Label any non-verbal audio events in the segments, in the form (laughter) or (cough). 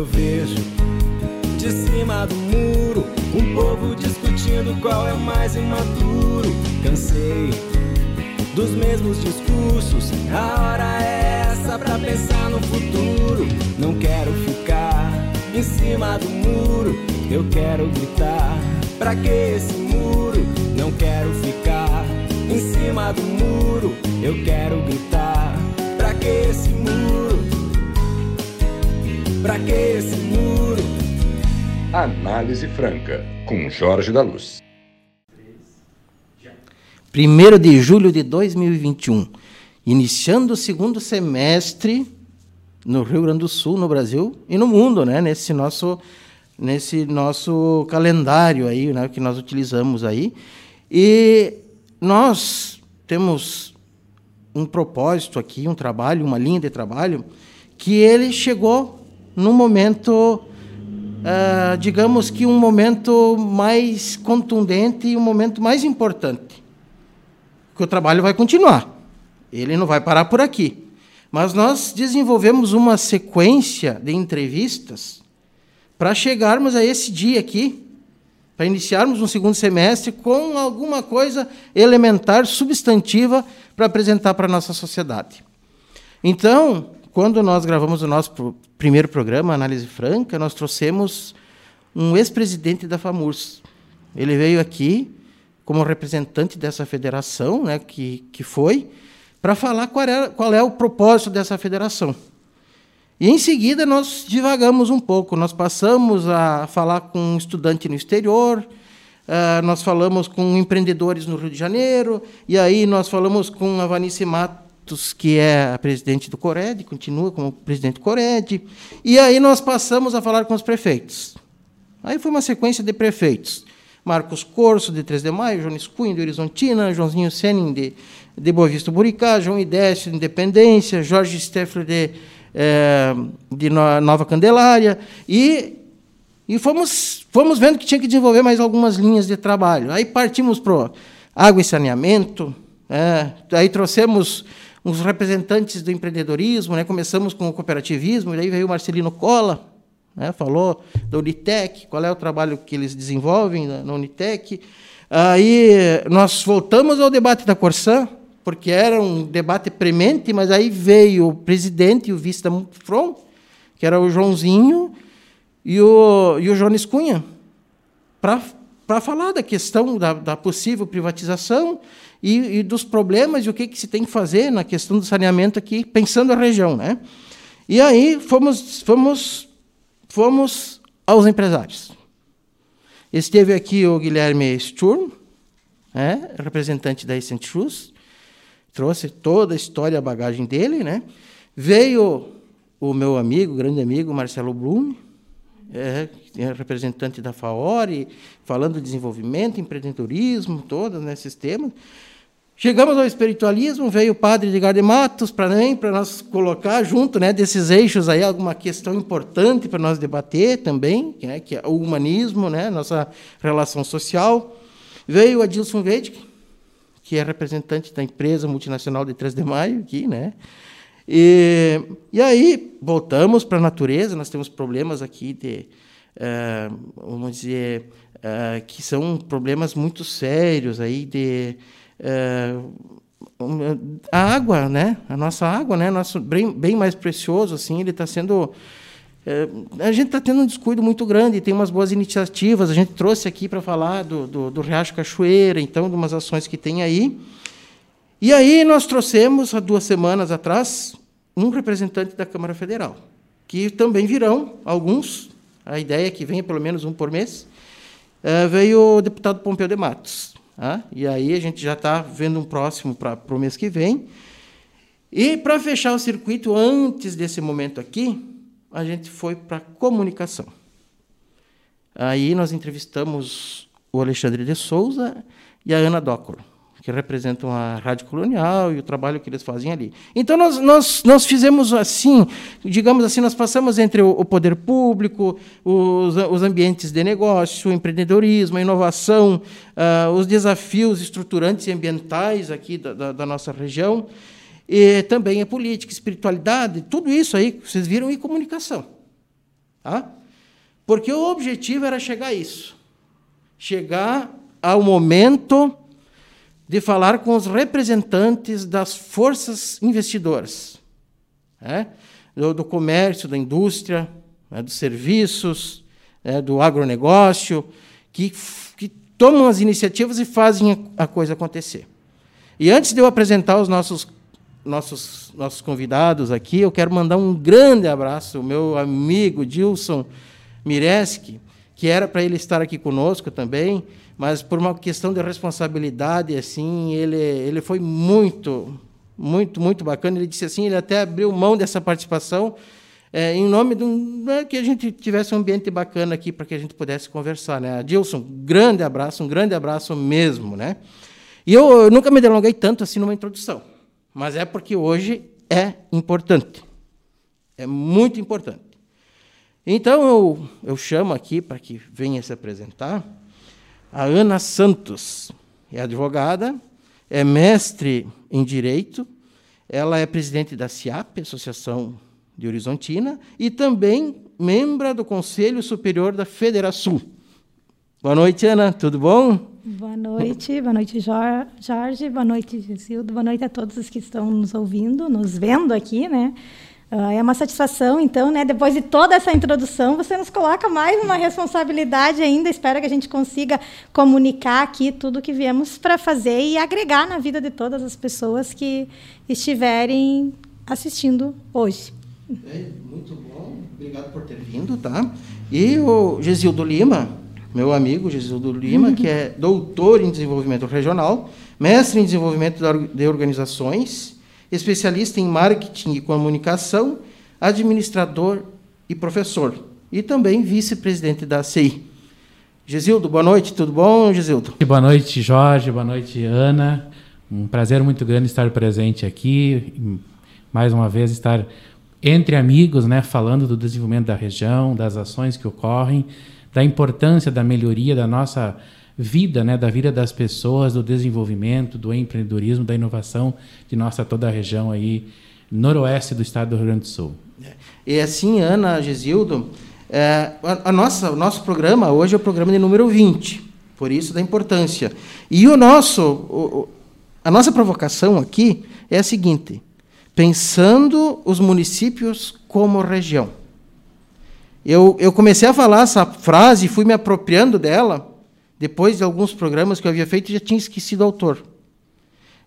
Eu vejo de cima do muro um povo discutindo qual é o mais imaturo. Cansei dos mesmos discursos. A hora é essa pra pensar no futuro. Não quero ficar em cima do muro. Eu quero gritar. Pra que esse muro? Não quero ficar em cima do muro. Eu quero gritar. Pra que esse muro? Pra que esse muro? Análise Franca, com Jorge da Luz. 1 de julho de 2021, iniciando o segundo semestre no Rio Grande do Sul, no Brasil e no mundo, né? Nesse nosso nesse nosso calendário aí, né, que nós utilizamos aí. E nós temos um propósito aqui, um trabalho, uma linha de trabalho que ele chegou num momento Uh, digamos que um momento mais contundente e um momento mais importante. Que o trabalho vai continuar. Ele não vai parar por aqui. Mas nós desenvolvemos uma sequência de entrevistas para chegarmos a esse dia aqui, para iniciarmos um segundo semestre com alguma coisa elementar, substantiva, para apresentar para a nossa sociedade. Então, quando nós gravamos o nosso primeiro programa, Análise Franca, nós trouxemos um ex-presidente da FAMURS. Ele veio aqui como representante dessa federação, né, que, que foi, para falar qual é, qual é o propósito dessa federação. E em seguida nós divagamos um pouco, nós passamos a falar com um estudante no exterior, uh, nós falamos com empreendedores no Rio de Janeiro, e aí nós falamos com a Vanice Mato, que é a presidente do Cored, continua como presidente do Cored. E aí nós passamos a falar com os prefeitos. Aí foi uma sequência de prefeitos. Marcos Corso, de 3 de Maio, Jones Cunha, de Horizontina, Joãozinho Senin, de, de Boa Vista Buricá, João Idécio, de Independência, Jorge Steffler, de, é, de Nova Candelária. E, e fomos, fomos vendo que tinha que desenvolver mais algumas linhas de trabalho. Aí partimos para água e saneamento, é, aí trouxemos uns representantes do empreendedorismo, né? começamos com o cooperativismo, e aí veio o Marcelino Cola, né? falou da Unitec, qual é o trabalho que eles desenvolvem na, Unitec. Aí nós voltamos ao debate da Corsã, porque era um debate premente, mas aí veio o presidente e o vice da Front, que era o Joãozinho e o, e o Jones Cunha, para falar da questão da, da possível privatização e, e, dos problemas e o que, que se tem que fazer na questão do saneamento aqui, pensando a região. Né? E aí fomos, fomos, fomos aos empresários. Esteve aqui o Guilherme Sturm, né, representante da Essent Shoes, trouxe toda a história, a bagagem dele. Né? Veio o meu amigo, grande amigo, Marcelo Blum, é, é representante da FAORE, falando de desenvolvimento, empreendedorismo, todos nesses temas. Chegamos ao espiritualismo, veio o padre de Matos para nós colocar junto né, desses eixos aí alguma questão importante para nós debater também, né, que é o humanismo, né, nossa relação social. Veio Adilson Vedic, que é representante da empresa multinacional de 3 de Maio aqui, né? E, e aí voltamos para a natureza, nós temos problemas aqui de, uh, vamos dizer, uh, que são problemas muito sérios aí de a água, né? A nossa água, né? Nosso bem, bem mais precioso, assim, ele está sendo é, a gente está tendo um descuido muito grande, tem umas boas iniciativas. A gente trouxe aqui para falar do, do, do, Riacho Cachoeira, então, de umas ações que tem aí. E aí nós trouxemos, há duas semanas atrás, um representante da Câmara Federal, que também virão alguns, a ideia é que venha pelo menos um por mês, é, veio o deputado Pompeu de Matos. E aí a gente já está vendo um próximo para o mês que vem. E para fechar o circuito, antes desse momento aqui, a gente foi para comunicação. Aí nós entrevistamos o Alexandre de Souza e a Ana Dócolo que representam a Rádio Colonial e o trabalho que eles fazem ali. Então, nós, nós, nós fizemos assim, digamos assim, nós passamos entre o, o poder público, os, os ambientes de negócio, o empreendedorismo, a inovação, uh, os desafios estruturantes e ambientais aqui da, da, da, nossa região, e também a política, espiritualidade, tudo isso aí, vocês viram, e comunicação. Tá? Porque o objetivo era chegar a isso. Chegar ao momento de falar com os representantes das forças investidoras, né? do, do, comércio, da indústria, né? dos serviços, né? do agronegócio, que, que tomam as iniciativas e fazem a coisa acontecer. E antes de eu apresentar os nossos, nossos, nossos convidados aqui, eu quero mandar um grande abraço ao meu amigo Dilson Mireski, que era para ele estar aqui conosco também, mas por uma questão de responsabilidade, assim, ele, ele foi muito, muito, muito bacana. Ele disse assim, ele até abriu mão dessa participação é, em nome de um, né, que a gente tivesse um ambiente bacana aqui para que a gente pudesse conversar, né? Dilson, grande abraço, um grande abraço mesmo, né? E eu, eu nunca me delonguei tanto assim numa introdução, mas é porque hoje é importante, é muito importante. Então eu, eu chamo aqui para que venha se apresentar a Ana Santos. É advogada, é mestre em Direito, ela é presidente da CIAP, Associação de Horizontina, e também membro do Conselho Superior da Federação. Boa noite, Ana, tudo bom? Boa noite, boa noite, Jorge, boa noite, Gisildo, boa noite a todos os que estão nos ouvindo, nos vendo aqui, né? Uh, é uma satisfação, então, né, depois de toda essa introdução, você nos coloca mais uma responsabilidade ainda. Espero que a gente consiga comunicar aqui tudo o que viemos para fazer e agregar na vida de todas as pessoas que estiverem assistindo hoje. É, muito bom, obrigado por ter vindo, tá? E o Gesildo Lima, meu amigo Gesildo Lima, uhum. que é doutor em desenvolvimento regional, mestre em desenvolvimento de organizações especialista em marketing e comunicação, administrador e professor, e também vice-presidente da CI. Gesildo, boa noite, tudo bom, Gesildo? Boa noite, Jorge, boa noite, Ana. Um prazer muito grande estar presente aqui, mais uma vez estar entre amigos, né, falando do desenvolvimento da região, das ações que ocorrem, da importância da melhoria da nossa vida, né, da vida das pessoas, do desenvolvimento, do empreendedorismo, da inovação de nossa toda a região aí noroeste do estado do Rio Grande do Sul. E assim, Ana, Gesildo, é, a, a, nossa, o nosso programa hoje é o programa de número 20, por isso da importância. E o nosso, o, a nossa provocação aqui é a seguinte: pensando os municípios como região. Eu, eu comecei a falar essa frase e fui me apropriando dela depois de alguns programas que eu havia feito, já tinha esquecido o autor.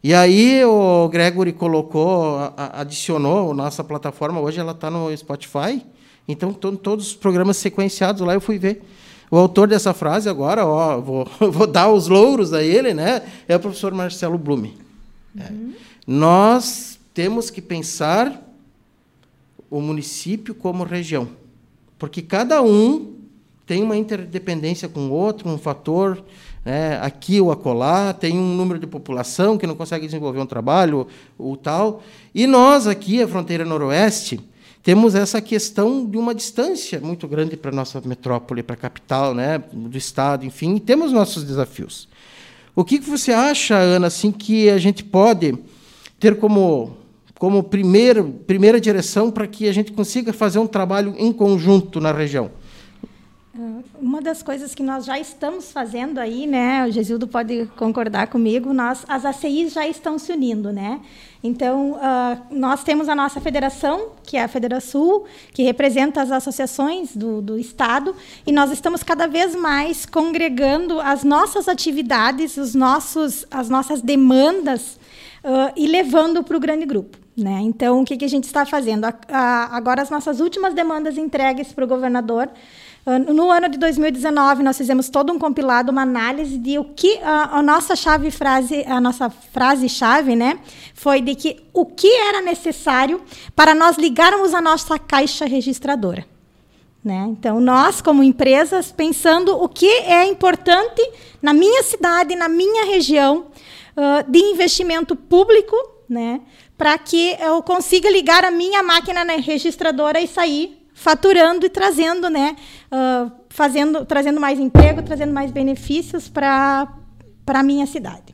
E aí o Gregory colocou, adicionou a nossa plataforma, hoje ela está no Spotify, então todos os programas sequenciados lá eu fui ver. O autor dessa frase agora, ó, vou, (laughs) vou dar os louros a ele, né? É o professor Marcelo Blume. É. Uhum. Nós temos que pensar o município como região, porque cada um tem uma interdependência com outro, um fator né, aqui ou acolá, tem um número de população que não consegue desenvolver um trabalho ou tal. E nós aqui, a fronteira noroeste, temos essa questão de uma distância muito grande para a nossa metrópole, para a capital né, do Estado, enfim, e temos nossos desafios. O que você acha, Ana, assim, que a gente pode ter como, como primeira, primeira direção para que a gente consiga fazer um trabalho em conjunto na região? Uma das coisas que nós já estamos fazendo aí, né, o Gesildo pode concordar comigo, nós, as ACIs já estão se unindo, né? Então, uh, nós temos a nossa federação, que é a Federação, que representa as associações do, do Estado, e nós estamos cada vez mais congregando as nossas atividades, os nossos, as nossas demandas uh, e levando para o grande grupo. Né? Então, o que, que a gente está fazendo? A, a, agora, as nossas últimas demandas entregues para o governador no ano de 2019, nós fizemos todo um compilado, uma análise de o que a, a nossa chave frase, a nossa frase chave, né, foi de que o que era necessário para nós ligarmos a nossa caixa registradora. Né? Então, nós, como empresas, pensando o que é importante na minha cidade, na minha região, uh, de investimento público, né? para que eu consiga ligar a minha máquina na registradora e sair faturando e trazendo, né, uh, fazendo, trazendo mais emprego, trazendo mais benefícios para a minha cidade.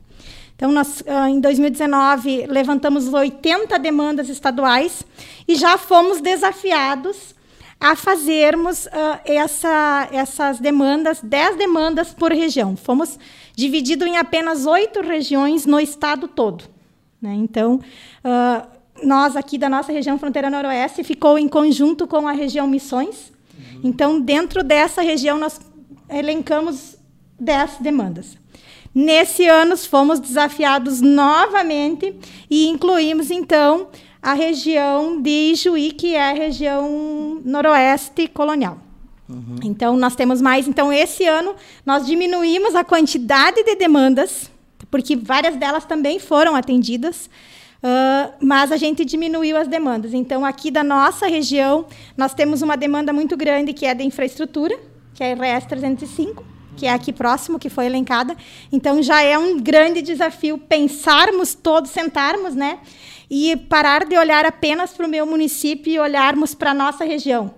Então, nós, uh, em 2019, levantamos 80 demandas estaduais e já fomos desafiados a fazermos uh, essa, essas demandas, 10 demandas por região. Fomos divididos em apenas oito regiões no estado todo. Né? Então, uh, nós aqui da nossa região fronteira noroeste ficou em conjunto com a região Missões. Uhum. Então, dentro dessa região, nós elencamos 10 demandas. Nesse ano, fomos desafiados novamente e incluímos, então, a região de Ijuí, que é a região noroeste colonial. Uhum. Então, nós temos mais. Então, esse ano, nós diminuímos a quantidade de demandas, porque várias delas também foram atendidas, uh, mas a gente diminuiu as demandas. Então, aqui da nossa região, nós temos uma demanda muito grande, que é de infraestrutura, que é a RS 305, que é aqui próximo, que foi elencada. Então, já é um grande desafio pensarmos todos, sentarmos, né? e parar de olhar apenas para o meu município e olharmos para a nossa região.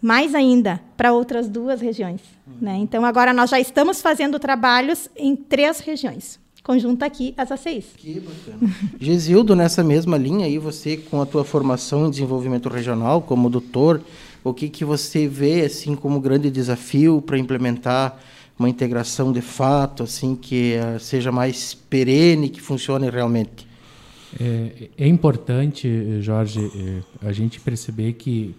Mais ainda, para outras duas regiões. Né? Então, agora nós já estamos fazendo trabalhos em três regiões. Conjunto aqui, as ACIs. Que bacana. (laughs) Gesildo, nessa mesma linha aí, você com a tua formação em desenvolvimento regional como doutor, o que, que você vê assim como grande desafio para implementar uma integração de fato, assim que uh, seja mais perene, que funcione realmente? É, é importante, Jorge, é, a gente perceber que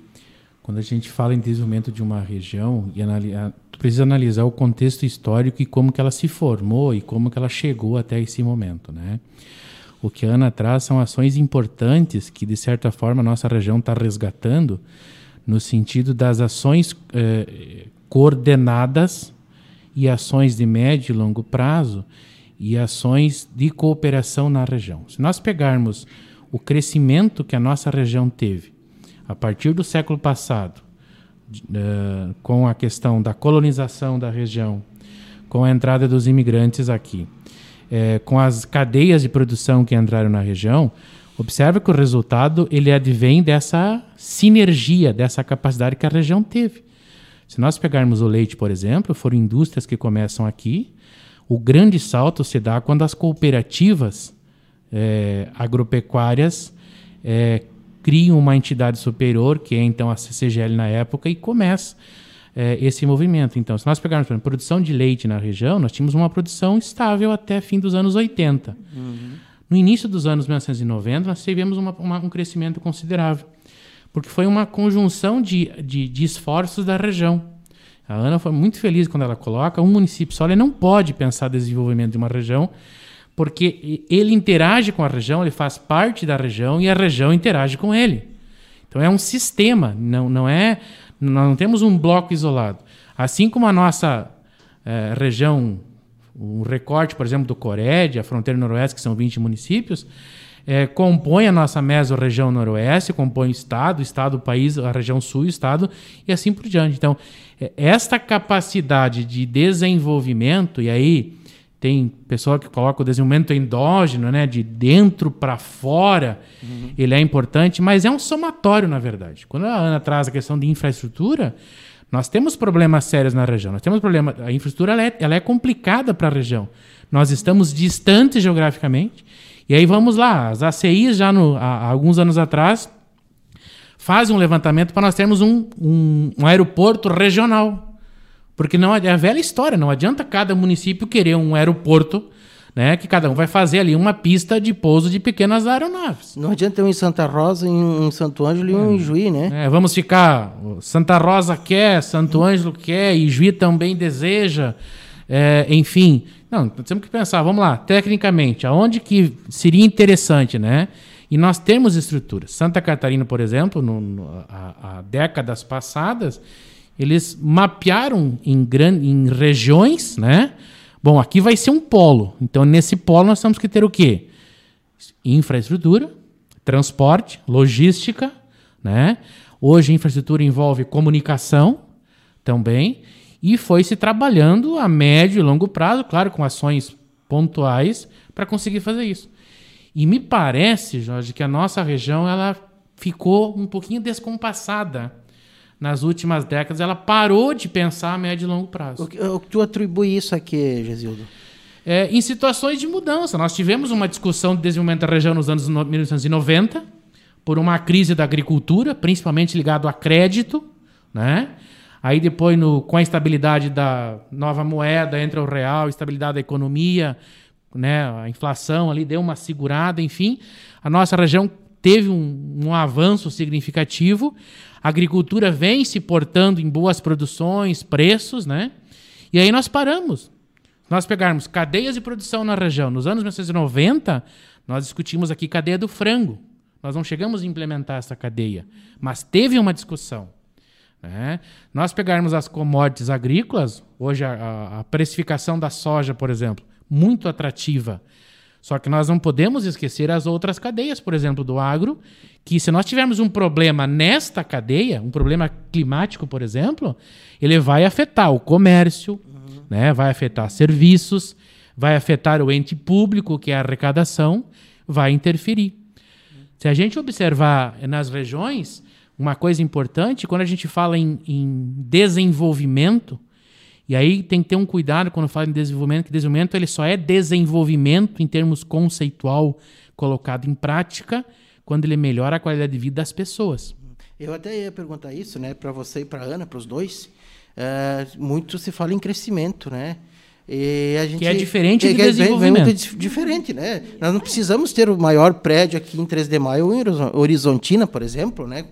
quando a gente fala em desenvolvimento de uma região, e analisa, precisa analisar o contexto histórico e como que ela se formou e como que ela chegou até esse momento, né? O que a Ana traz são ações importantes que, de certa forma, a nossa região está resgatando, no sentido das ações eh, coordenadas e ações de médio e longo prazo e ações de cooperação na região. Se nós pegarmos o crescimento que a nossa região teve a partir do século passado, uh, com a questão da colonização da região, com a entrada dos imigrantes aqui, uh, com as cadeias de produção que entraram na região, observe que o resultado ele advém dessa sinergia, dessa capacidade que a região teve. Se nós pegarmos o leite, por exemplo, foram indústrias que começam aqui, o grande salto se dá quando as cooperativas é, agropecuárias é, criam uma entidade superior, que é então a CCGL na época, e começa é, esse movimento. Então, se nós pegarmos a produção de leite na região, nós tínhamos uma produção estável até fim dos anos 80. Uhum. No início dos anos 1990, nós tivemos uma, uma, um crescimento considerável, porque foi uma conjunção de, de, de esforços da região. A Ana foi muito feliz quando ela coloca um município só, ele não pode pensar desenvolvimento de uma região, porque ele interage com a região, ele faz parte da região e a região interage com ele. Então é um sistema, não, não é, nós não temos um bloco isolado. Assim como a nossa é, região, um recorte, por exemplo, do Cored, a fronteira noroeste, que são 20 municípios, é, compõe a nossa mesorregião noroeste, compõe o estado, o estado, o país, a região sul, o estado e assim por diante. Então, é, esta capacidade de desenvolvimento, e aí tem pessoa que coloca o desenvolvimento endógeno, né, de dentro para fora, uhum. ele é importante, mas é um somatório, na verdade. Quando a Ana traz a questão de infraestrutura, nós temos problemas sérios na região. Nós temos problema, a infraestrutura ela é, ela é complicada para a região. Nós estamos distantes geograficamente. E aí vamos lá, as ACIs já no, há, há alguns anos atrás fazem um levantamento para nós termos um, um, um aeroporto regional. Porque não é a velha história, não adianta cada município querer um aeroporto, né, que cada um vai fazer ali uma pista de pouso de pequenas aeronaves. Não adianta um em Santa Rosa, um em Santo Ângelo e um é. em Juí, né? É, vamos ficar, Santa Rosa quer, Santo Ângelo quer, e Juí também deseja, é, enfim. Não, temos que pensar, vamos lá, tecnicamente, aonde que seria interessante, né? E nós temos estruturas. Santa Catarina, por exemplo, no, há, décadas passadas, eles mapearam em, em regiões, né? Bom, aqui vai ser um polo. Então, nesse polo, nós temos que ter o quê? Infraestrutura, transporte, logística, né? Hoje, infraestrutura envolve comunicação também. E foi se trabalhando a médio e longo prazo, claro, com ações pontuais, para conseguir fazer isso. E me parece, Jorge, que a nossa região ela ficou um pouquinho descompassada nas últimas décadas. Ela parou de pensar a médio e longo prazo. O que, o que tu atribui isso aqui, Gesildo? É, em situações de mudança. Nós tivemos uma discussão de desenvolvimento da região nos anos 1990, por uma crise da agricultura, principalmente ligado a crédito, né? Aí depois, no, com a estabilidade da nova moeda, entra o real, estabilidade da economia, né? a inflação ali deu uma segurada, enfim. A nossa região teve um, um avanço significativo. A agricultura vem se portando em boas produções, preços, né? E aí nós paramos. Nós pegarmos cadeias de produção na região. Nos anos 1990, nós discutimos aqui cadeia do frango. Nós não chegamos a implementar essa cadeia, mas teve uma discussão. Né? Nós pegarmos as commodities agrícolas, hoje a, a precificação da soja, por exemplo, muito atrativa. Só que nós não podemos esquecer as outras cadeias, por exemplo, do agro, que se nós tivermos um problema nesta cadeia, um problema climático, por exemplo, ele vai afetar o comércio, uhum. né? vai afetar serviços, vai afetar o ente público, que é a arrecadação, vai interferir. Se a gente observar nas regiões, uma coisa importante, quando a gente fala em, em desenvolvimento, e aí tem que ter um cuidado quando fala em desenvolvimento, que desenvolvimento ele só é desenvolvimento em termos conceitual colocado em prática quando ele melhora a qualidade de vida das pessoas. Eu até ia perguntar isso, né, para você e para Ana, para os dois. É, muito se fala em crescimento, né? Gente, que é diferente de é, desenvolvimento. É diferente, né? Nós não precisamos ter o maior prédio aqui em 3 de Maio ou em Horizontina, por exemplo, né?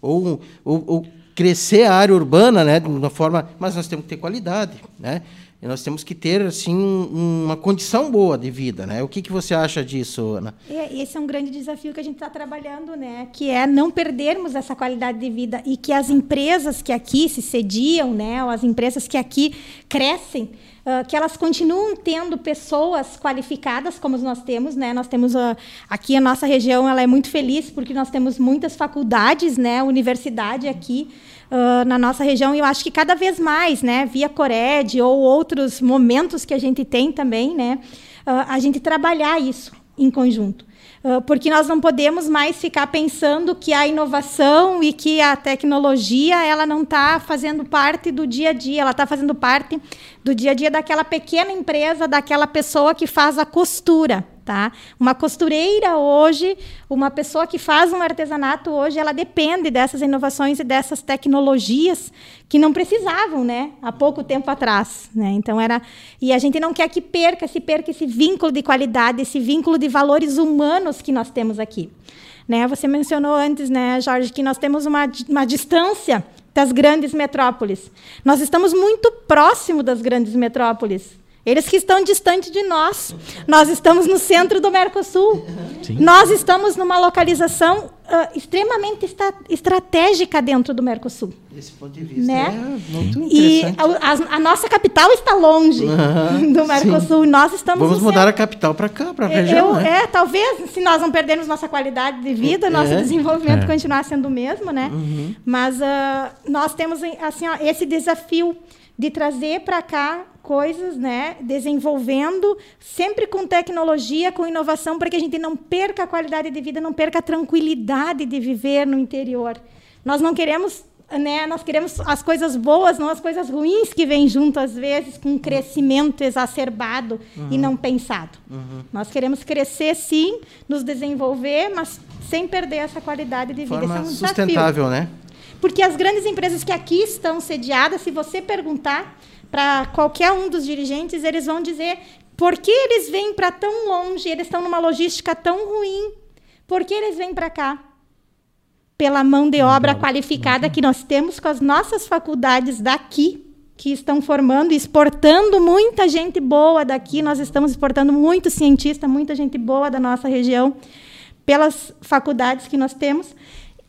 Ou, ou, ou crescer a área urbana, né, de uma forma, mas nós temos que ter qualidade, né? E nós temos que ter assim uma condição boa de vida, né? O que, que você acha disso, Ana? É, esse é um grande desafio que a gente está trabalhando, né? Que é não perdermos essa qualidade de vida e que as empresas que aqui se sediam, né? Ou as empresas que aqui crescem, Uh, que elas continuam tendo pessoas qualificadas, como nós temos, né? Nós temos uh, aqui a nossa região, ela é muito feliz porque nós temos muitas faculdades, né? Universidade aqui uh, na nossa região e eu acho que cada vez mais, né? Via Cored ou outros momentos que a gente tem também, né? a gente trabalhar isso em conjunto porque nós não podemos mais ficar pensando que a inovação e que a tecnologia ela não está fazendo parte do dia a dia, ela está fazendo parte do dia a dia daquela pequena empresa, daquela pessoa que faz a costura. Tá? Uma costureira hoje, uma pessoa que faz um artesanato hoje, ela depende dessas inovações e dessas tecnologias que não precisavam, né? Há pouco tempo atrás, né? Então era e a gente não quer que perca, se perca esse vínculo de qualidade, esse vínculo de valores humanos que nós temos aqui, né? Você mencionou antes, né, Jorge, que nós temos uma, uma distância das grandes metrópoles. Nós estamos muito próximo das grandes metrópoles. Eles que estão distante de nós. Nós estamos no centro do Mercosul. Sim. Nós estamos numa localização uh, extremamente estratégica dentro do Mercosul. Esse ponto de vista né? é muito interessante. E a, a, a nossa capital está longe (laughs) do Mercosul. Sim. Nós estamos Vamos mudar centro. a capital para cá, para a região. Eu, né? É, talvez, se nós não perdermos nossa qualidade de vida, é. nosso desenvolvimento é. continuar sendo o mesmo, né? Uhum. Mas uh, nós temos assim, ó, esse desafio de trazer para cá coisas, né, desenvolvendo sempre com tecnologia, com inovação, para que a gente não perca a qualidade de vida, não perca a tranquilidade de viver no interior. Nós não queremos, né, nós queremos as coisas boas, não as coisas ruins que vêm junto às vezes com um crescimento exacerbado uhum. e não pensado. Uhum. Nós queremos crescer sim, nos desenvolver, mas sem perder essa qualidade de vida. Forma é um sustentável, né? Porque as grandes empresas que aqui estão sediadas, se você perguntar para qualquer um dos dirigentes, eles vão dizer por que eles vêm para tão longe, eles estão numa logística tão ruim. Por que eles vêm para cá? Pela mão de obra qualificada que nós temos com as nossas faculdades daqui, que estão formando e exportando muita gente boa daqui. Nós estamos exportando muito cientista, muita gente boa da nossa região, pelas faculdades que nós temos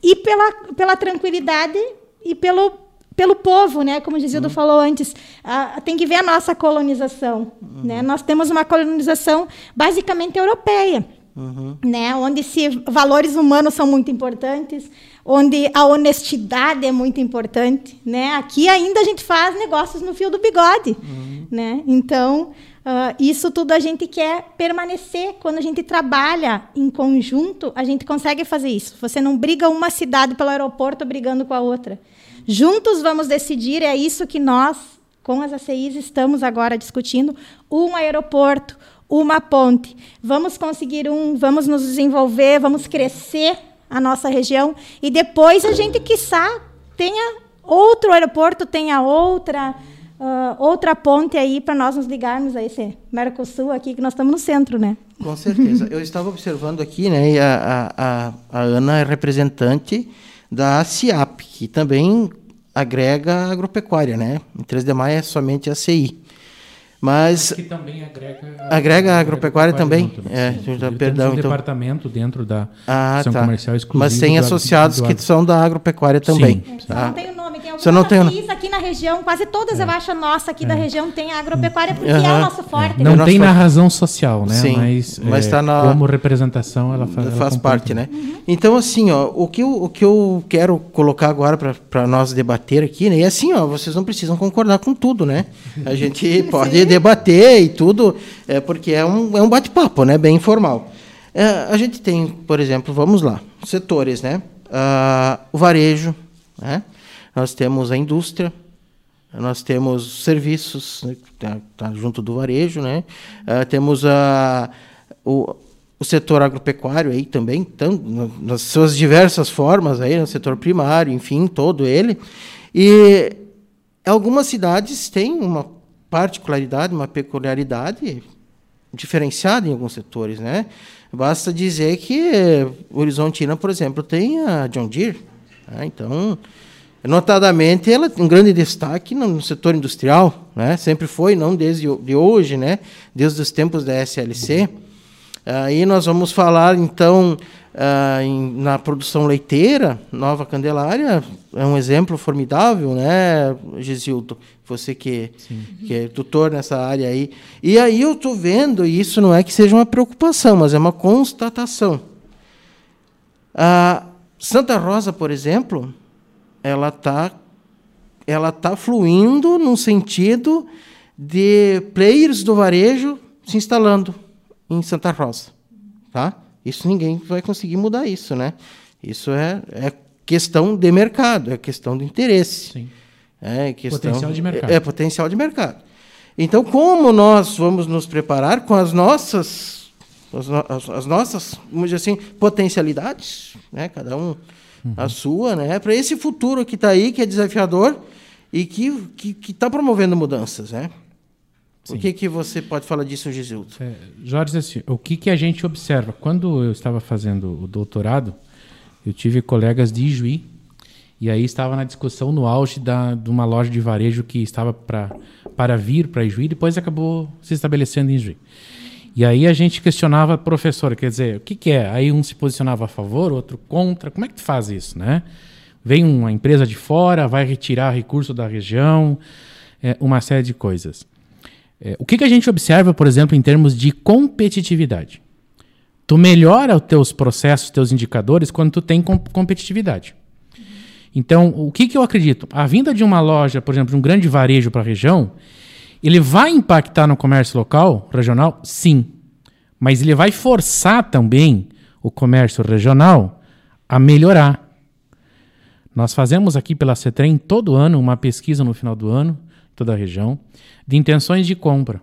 e pela, pela tranquilidade e pelo, pelo povo, né? Como o Gisildo uhum. falou antes, ah, tem que ver a nossa colonização. Uhum. Né? Nós temos uma colonização basicamente europeia. Uhum. Né, onde se valores humanos são muito importantes, onde a honestidade é muito importante, né? Aqui ainda a gente faz negócios no fio do bigode, uhum. né? Então Uh, isso tudo a gente quer permanecer. Quando a gente trabalha em conjunto, a gente consegue fazer isso. Você não briga uma cidade pelo aeroporto brigando com a outra. Juntos vamos decidir, é isso que nós, com as ACIs, estamos agora discutindo: um aeroporto, uma ponte. Vamos conseguir um, vamos nos desenvolver, vamos crescer a nossa região e depois a gente, quiçá, tenha outro aeroporto tenha outra uh, outra ponte aí para nós nos ligarmos a esse Mercosul aqui, que nós estamos no centro, né? Com certeza. Eu estava observando aqui, né, a, a, a Ana é representante da CIAP, que também agrega agropecuária, né? Em 3 de maio é somente a CI. Mas que também agrega, agrega agropecuária também. junto, né? É, Sim. perdão, um então. departamento dentro da Ah, ação tá. comercial exclusiva. Mas tem do- associados do que são da agropecuária também. Sim. Tá? não tem o nome, tem Só algumas não tem o no- ACIs aqui na região, quase todas eu acho a nossa aqui da região tem agropecuária, porque é Aham. o nosso forte. Não Nós tem faz- na razão social, né? Sim, mas mas é, tá na- como representação ela faz, ela faz parte, né? Então, assim, ó, o que eu, o que eu quero colocar agora para nós debater aqui, né? E assim, ó, vocês não precisam concordar com tudo, né? A (laughs) gente pode debater e tudo, é, porque é um, é um bate-papo, né? Bem informal. É, a gente tem, por exemplo, vamos lá, setores, né? Ah, o varejo, né? Nós temos a indústria, nós temos serviços, né, tá, tá junto do varejo, né? Ah, temos a, o, o setor agropecuário aí também, tam, na- nas suas diversas formas aí, no setor primário, enfim, todo ele. E algumas cidades têm uma particularidade, uma peculiaridade diferenciada em alguns setores, né? Basta dizer que Horizontina, por exemplo, tem a John Deere, né? então Notadamente, ela tem um grande destaque no, setor industrial, né? sempre foi, não desde de hoje, né? desde os tempos da SLC. Aí nós vamos falar, então, ah, na produção leiteira, Nova Candelária é um exemplo formidável, né, Gisildo? Você que, que é tutor nessa área aí. E aí eu estou vendo, e isso não é que seja uma preocupação, mas é uma constatação. A Santa Rosa, por exemplo, ela está ela tá fluindo num sentido de players do varejo se instalando em Santa Rosa, tá? Isso ninguém vai conseguir mudar isso, né? Isso é, é questão de mercado, é questão de interesse. Sim. É questão, Potencial de mercado. É, é potencial de mercado. Então, como nós vamos nos preparar com as nossas, as, no- as- as nossas, vamos dizer assim, potencialidades, né? Cada um a sua, né? Para esse futuro que está aí, que é desafiador e que que que está promovendo mudanças, né? O que que você pode falar disso, Gisildo? É, Jorge, assim, o que, que a gente observa? Quando eu estava fazendo o doutorado, eu tive colegas de Ijuí, e aí estava na discussão no auge da, de uma loja de varejo que estava pra, para vir para Ijuí, depois acabou se estabelecendo em Ijuí. E aí a gente questionava a professora, quer dizer, o que, que é? Aí um se posicionava a favor, outro contra. Como é que tu faz isso, né? Vem uma empresa de fora, vai retirar recurso da região, é, uma série de coisas. É, o que, que a gente observa, por exemplo, em termos de competitividade? Tu melhora os teus processos, teus indicadores quando tu tem com- competitividade. Então, o que, que eu acredito? A vinda de uma loja, por exemplo, de um grande varejo para a região, ele vai impactar no comércio local, regional? Sim. Mas ele vai forçar também o comércio regional a melhorar. Nós fazemos aqui pela CETREM todo ano uma pesquisa no final do ano, toda a região, de intenções de compra.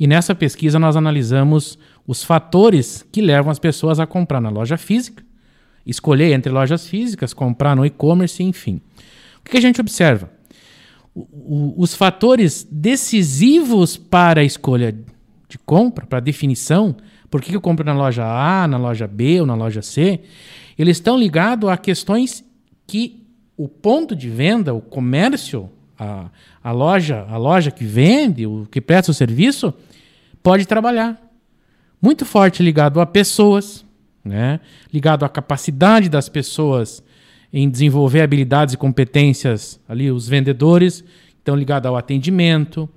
E nessa pesquisa nós analisamos os fatores que levam as pessoas a comprar na loja física, escolher entre lojas físicas, comprar no e-commerce, enfim. O que a gente observa? Os fatores decisivos para a escolha de compra, para a definição, por que eu compro na loja A, na loja B ou na loja C, eles estão ligados a questões que o ponto de venda, o comércio, a, a loja, a loja que vende, o que presta o serviço, pode trabalhar. Muito forte ligado a pessoas, né? ligado à capacidade das pessoas em desenvolver habilidades e competências ali, os vendedores, então ligado ao atendimento,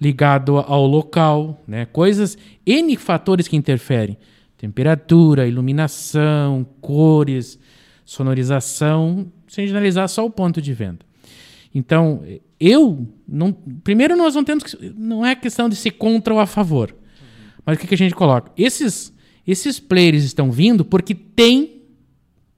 ligado ao local, né? coisas, N fatores que interferem. Temperatura, iluminação, cores, sonorização, sem generalizar só o ponto de venda. Então, eu não, primeiro nós não temos que, não é questão de ser contra ou a favor. Mas o que, que a gente coloca? Esses esses players estão vindo porque tem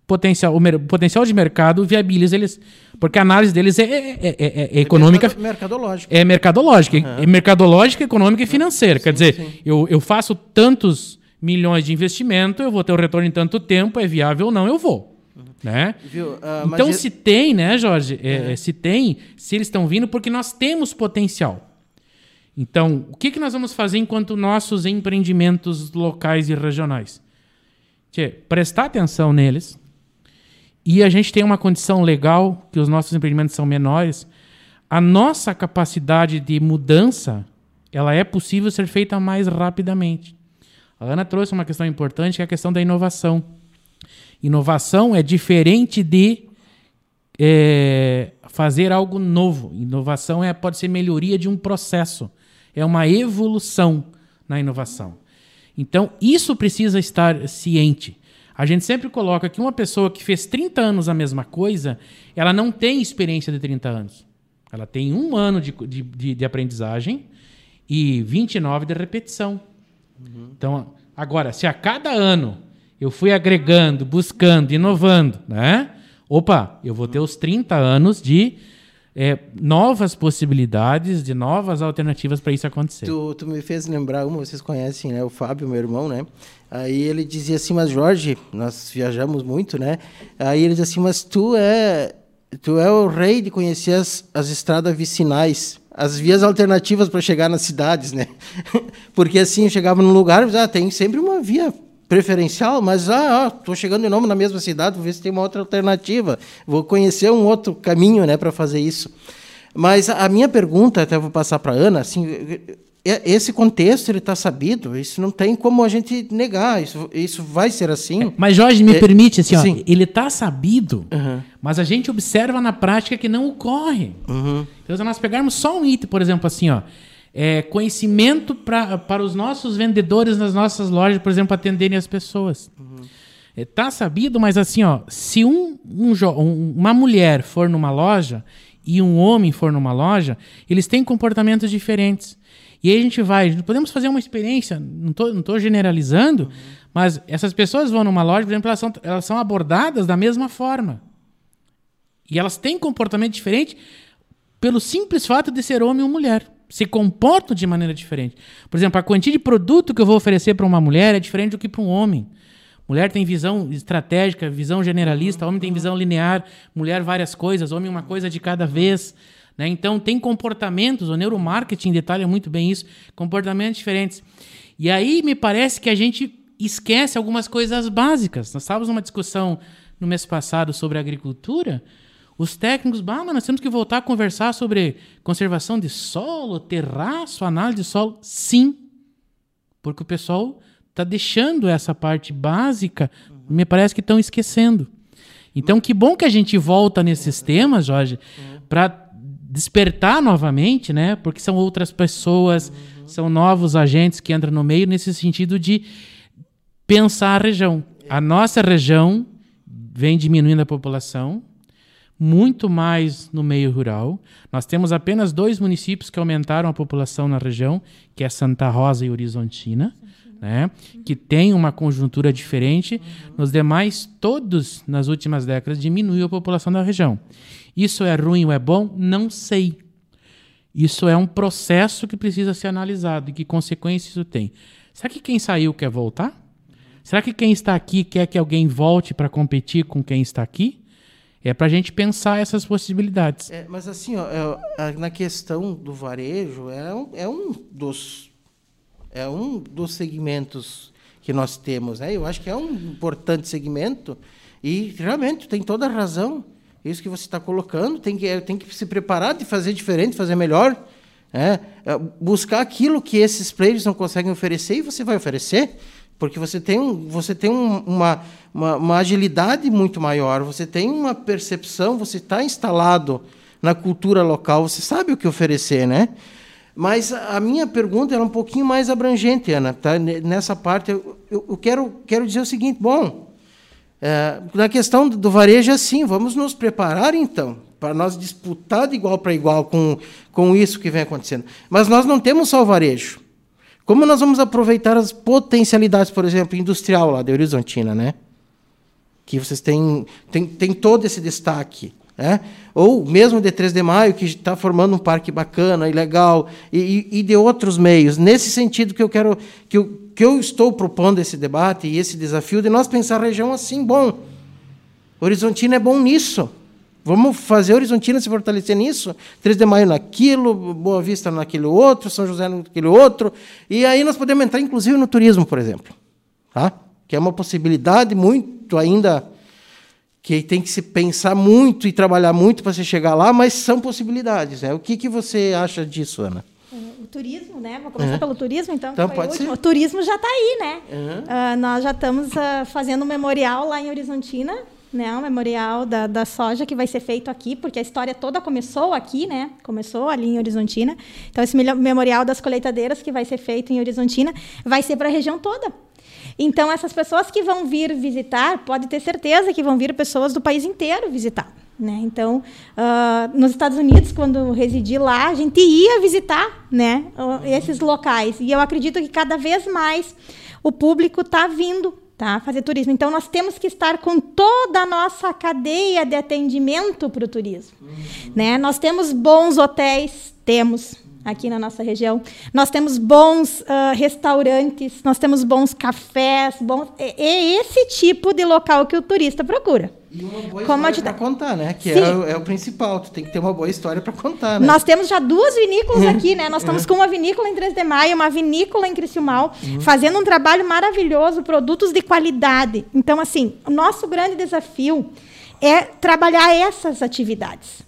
potencial, o potencial de mercado viabiliza eles, porque a análise deles é, é- é- é- é econômica, Mercado- mercadológico. é mercadológica, é mercadológica, econômica e financeira. Quer dizer, Eu, eu faço tantos milhões de investimento, eu vou ter o retorno em tanto tempo, é viável ou não, eu vou. Né? Viu? Mas então, e- se tem, né, Jorge? É, é, se tem, se eles estão vindo, porque nós temos potencial. Então, o que, que nós vamos fazer enquanto nossos empreendimentos locais e regionais? Tchê, prestar atenção neles. E a gente tem uma condição legal, que os nossos empreendimentos são menores. A nossa capacidade de mudança, ela é possível ser feita mais rapidamente. A Ana trouxe uma questão importante, que é a questão da inovação. Inovação é diferente de é, fazer algo novo. Inovação é, pode ser melhoria de um processo. É uma evolução na inovação. Então, isso precisa estar ciente. A gente sempre coloca que uma pessoa que fez 30 anos a mesma coisa, ela não tem experiência de 30 anos. Ela tem um ano de, de, de, aprendizagem e 29 de repetição. Então, agora, se a cada ano eu fui agregando, buscando, inovando, né? Opa, eu vou ter os 30 anos de é, novas possibilidades, de novas alternativas para isso acontecer. Tu, tu me fez lembrar uma, vocês conhecem, né? O Fábio, meu irmão, né? Aí ele dizia assim, mas Jorge, nós viajamos muito, né? Aí ele dizia assim, mas tu é, tu é o rei de conhecer as, as estradas vicinais, as vias alternativas para chegar nas cidades, né? (laughs) Porque assim, eu chegava num lugar, ah, tem sempre uma via preferencial, mas ah, tô chegando de novo na mesma cidade, vou ver se tem uma outra alternativa, vou conhecer um outro caminho, né, para fazer isso. Mas a a minha pergunta, até vou passar para Ana, assim, é- esse contexto ele está sabido, isso não tem como a gente negar, isso, isso vai ser assim. Mas Jorge, me É, permite, assim, ó, ele está sabido, Uhum. mas a gente observa na prática que não ocorre. Então, se nós pegarmos só um item, por exemplo, assim, ó, é, conhecimento pra, para os nossos vendedores nas nossas lojas, por exemplo, atenderem as pessoas. É, tá sabido, mas assim, ó, se um, um um- uma mulher for numa loja e um homem for numa loja, eles têm comportamentos diferentes. E aí a gente vai, podemos fazer uma experiência, não tô, não tô generalizando, mas essas pessoas vão numa loja, por exemplo, elas são, elas são abordadas da mesma forma. E elas têm comportamento diferente pelo simples fato de ser homem ou mulher. Se comportam de maneira diferente. Por exemplo, a quantia de produto que eu vou oferecer para uma mulher é diferente do que para um homem. Mulher tem visão estratégica, visão generalista, homem tem visão linear, mulher várias coisas, homem uma coisa de cada vez. né? Então tem comportamentos, o neuromarketing detalha muito bem isso, comportamentos diferentes. E aí me parece que a gente esquece algumas coisas básicas. Nós estávamos numa discussão no mês passado sobre agricultura, os técnicos, bah, mas nós temos que voltar a conversar sobre conservação de solo, terraço, análise de solo. Sim, porque o pessoal está deixando essa parte básica, me parece que estão esquecendo. Então, que bom que a gente volta nesses temas, Jorge, para despertar novamente, né? Porque são outras pessoas, são novos agentes que entram no meio nesse sentido de pensar a região. A nossa região vem diminuindo a população, muito mais no meio rural. Nós temos apenas dois municípios que aumentaram a população na região, que é Santa Rosa e Horizontina, né? que tem uma conjuntura diferente. Nos demais, todos nas últimas décadas diminuiu a população da região. Isso é ruim ou é bom? Não sei. Isso é um processo que precisa ser analisado e que consequências isso tem. Será que quem saiu quer voltar? Será que quem está aqui quer que alguém volte para competir com quem está aqui? É para a gente pensar essas possibilidades. É, mas assim, ó, é, na questão do varejo, é um, é um dos é um dos segmentos que nós temos, né? Eu acho que é um importante segmento e realmente tem toda a razão. Isso que você está colocando tem que tem que se preparar de fazer diferente, fazer melhor, né? É, buscar aquilo que esses players não conseguem oferecer e você vai oferecer porque você tem, você tem um, uma, uma, uma agilidade muito maior, você tem uma percepção, você está instalado na cultura local, você sabe o que oferecer, né? Mas a minha pergunta era um pouquinho mais abrangente, Ana. Tá? Ne- Nessa parte, eu, eu quero, quero dizer o seguinte: bom, é, na questão do- do varejo, é assim, vamos nos preparar então, para nós disputar de igual para igual com, com isso que vem acontecendo. Mas nós não temos só o varejo. Como nós vamos aproveitar as potencialidades, por exemplo, industrial lá de Horizontina, né? Que vocês têm, têm, têm todo esse destaque. Né? Ou mesmo de 3 de maio, que está formando um parque bacana e legal, e, e- de outros meios. Nesse sentido que eu quero, que eu, que eu estou propondo esse debate e esse desafio de nós pensar a região assim, bom, Horizontina é bom nisso. Vamos fazer Horizontina se fortalecer nisso? 3 de maio naquilo, Boa Vista naquele outro, São José naquele outro. E aí nós podemos entrar, inclusive, no turismo, por exemplo. Tá? Que é uma possibilidade muito ainda que tem que se pensar muito e trabalhar muito para se chegar lá, mas são possibilidades. Né? O que, que você acha disso, Ana? O turismo, né? Vou começar uhum. pelo turismo, então. Então pode ser. O turismo já está aí, né? Uhum. Uh, nós já estamos uh, fazendo um memorial lá em Horizontina, né? Um memorial da, da soja que vai ser feito aqui, porque a história toda começou aqui, né? Começou ali em Horizontina. Então esse memorial das colheitadeiras que vai ser feito em Horizontina vai ser para a região toda. Então, essas pessoas que vão vir visitar, pode ter certeza que vão vir pessoas do país inteiro visitar. Né? Então, uh, nos Estados Unidos, quando residi lá, a gente ia visitar né, esses locais. E eu acredito que cada vez mais o público está vindo tá, fazer turismo. Então, nós temos que estar com toda a nossa cadeia de atendimento para o turismo. Uhum. Né? Nós temos bons hotéis, temos aqui na nossa região. Nós temos bons uh, restaurantes, nós temos bons cafés, bons... É, é, esse tipo de local que o turista procura. E uma boa Como história para contar, né? Que é o, é o, principal. Tu tem que ter uma boa história para contar, né? Nós temos já duas vinícolas aqui, né? Nós estamos é. com uma vinícola em 3 de Maio, uma vinícola em Criciúmal, uhum. fazendo um trabalho maravilhoso, produtos de qualidade. Então, assim, o nosso grande desafio é trabalhar essas atividades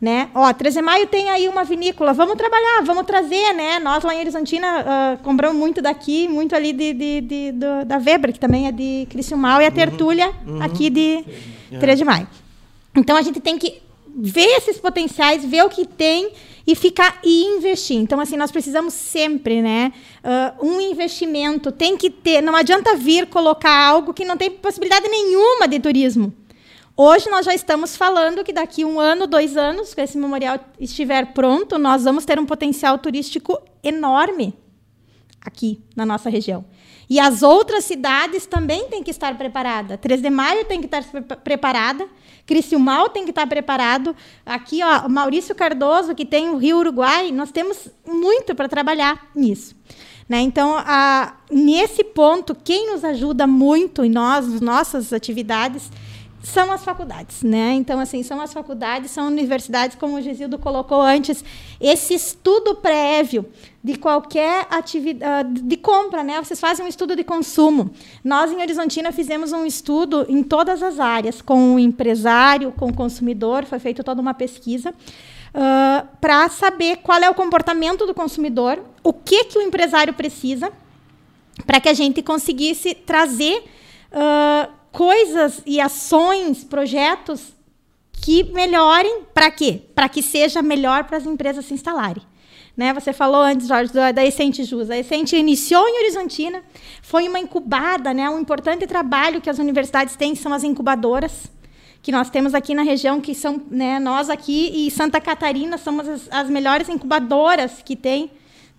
né? Ó, 13 de maio tem aí uma vinícola, vamos trabalhar, vamos trazer, né? Nós lá em Horizontina uh, compramos muito daqui, muito ali de, de, de do, da Weber, que também é de Criciúmal, e a uhum. Tertúlia uhum. aqui de uhum. 13 de maio. Então a gente tem que ver esses potenciais, ver o que tem e ficar e investir. Então assim nós precisamos sempre, né, uh, um investimento tem que ter. Não adianta vir colocar algo que não tem possibilidade nenhuma de turismo. Hoje nós já estamos falando que daqui um ano, dois anos, que esse memorial estiver pronto, nós vamos ter um potencial turístico enorme aqui na nossa região. E as outras cidades também têm que estar preparadas. 3 de Maio tem que estar preparada, Criciúmal tem que estar preparado. Aqui, ó, Maurício Cardoso, que tem o Rio Uruguai, nós temos muito para trabalhar nisso. Né? Então, a, nesse ponto, quem nos ajuda muito em nós, nossas atividades, são as faculdades, né? Então, assim, são as faculdades, são universidades, como o Gisildo colocou antes, esse estudo prévio de qualquer atividade de compra, né? Vocês fazem um estudo de consumo. Nós, em Horizontina, fizemos um estudo em todas as áreas, com o empresário, com o consumidor, foi feita toda uma pesquisa. Uh, para saber qual é o comportamento do consumidor, o que, que o empresário precisa, para que a gente conseguisse trazer uh, coisas e ações, projetos que melhorem para quê? Para que seja melhor para as empresas se instalarem. Né? Você falou antes, Jorge, da, da Essente Jus. A Essente iniciou em Horizontina, foi uma incubada, né? um importante trabalho que as universidades têm, são as incubadoras, que nós temos aqui na região, que são né, nós aqui e Santa Catarina somos as, as melhores incubadoras que tem,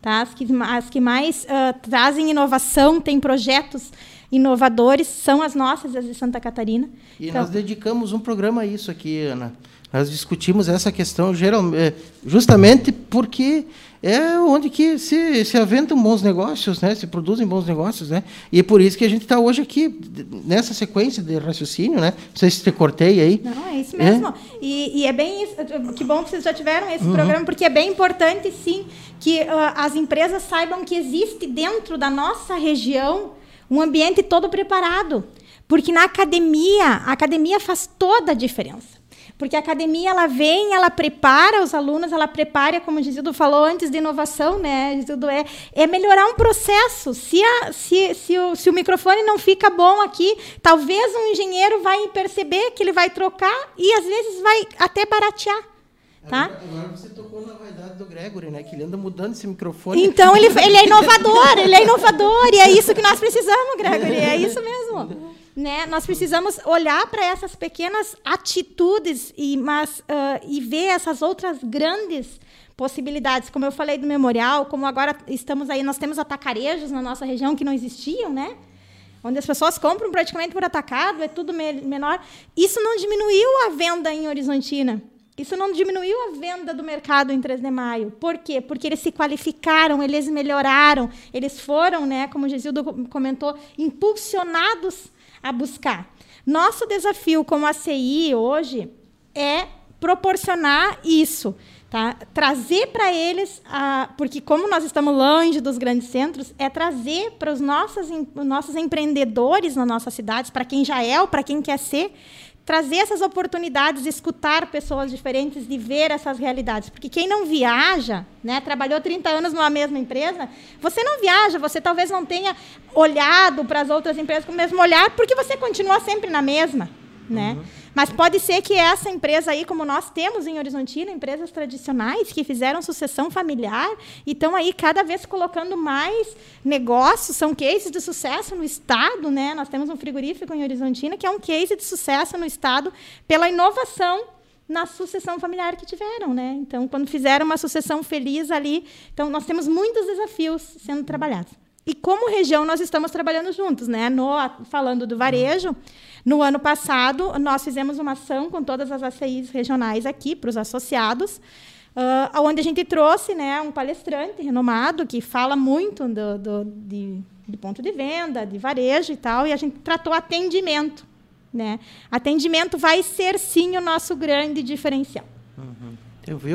tá? as, que, as que mais uh, trazem inovação, têm projetos inovadores são as nossas, as de Santa Catarina. E então, nós dedicamos um programa a isso aqui, Ana. Nós discutimos essa questão geral, é, justamente porque é onde que se, se aventam bons negócios, né? se produzem bons negócios. Né? E é por isso que a gente está hoje aqui, nessa sequência de raciocínio. Né? Não sei se te cortei aí. Não, é isso mesmo. É? E, e, é bem isso. Que bom que vocês já tiveram esse uhum. programa, porque é bem importante, sim, que uh, as empresas saibam que existe dentro da nossa região um ambiente todo preparado. Porque na academia, a academia faz toda a diferença. Porque a academia ela vem, ela prepara os alunos, ela prepara, como o Gisildo falou antes, de inovação, né? Gisildo, é, é melhorar um processo. Se, a, se, se, o, se o microfone não fica bom aqui, talvez um engenheiro vai perceber que ele vai trocar e às vezes vai até baratear. Tá? Agora, você tocou na vaidade do Gregory, né? Que ele anda mudando esse microfone. Então ele, ele é inovador, ele é inovador, e é isso que nós precisamos, Gregory, é isso mesmo. (laughs) Né? Nós precisamos olhar para essas pequenas atitudes e, mas, uh, e ver essas outras grandes possibilidades. Como eu falei do memorial, como agora estamos aí, nós temos atacarejos na nossa região que não existiam, né? onde as pessoas compram praticamente por atacado, é tudo menor. Isso não diminuiu a venda em Horizontina. Isso não diminuiu a venda do mercado em 3 de maio. Por quê? Porque eles se qualificaram, eles melhoraram, eles foram, né, como o Gisildo comentou, impulsionados a buscar. Nosso desafio como ACI hoje é proporcionar isso. Tá? Trazer para eles, a, porque como nós estamos longe dos grandes centros, é trazer para os nossos, nossos empreendedores na nossa cidade, para quem já é ou para quem quer ser, trazer essas oportunidades, escutar pessoas diferentes, de ver essas realidades. Porque quem não viaja, né, trabalhou 30 anos numa mesma empresa, você não viaja, você talvez não tenha olhado para as outras empresas com o mesmo olhar, porque você continua sempre na mesma. Né? Uhum. Mas pode ser que essa empresa aí, como nós temos em Horizontina, empresas tradicionais que fizeram sucessão familiar e estão aí cada vez colocando mais negócios, são cases de sucesso no Estado. Né? Nós temos um frigorífico em Horizontina que é um case de sucesso no Estado pela inovação na sucessão familiar que tiveram, né? Então, quando fizeram uma sucessão feliz ali, então nós temos muitos desafios sendo trabalhados. E como região nós estamos trabalhando juntos, né? No, falando do varejo, no ano passado nós fizemos uma ação com todas as ACIs regionais aqui para os associados, uh, onde a gente trouxe, né, um palestrante renomado que fala muito do, do de, de ponto de venda, de varejo e tal, e a gente tratou atendimento, né? Atendimento vai ser sim o nosso grande diferencial. Uhum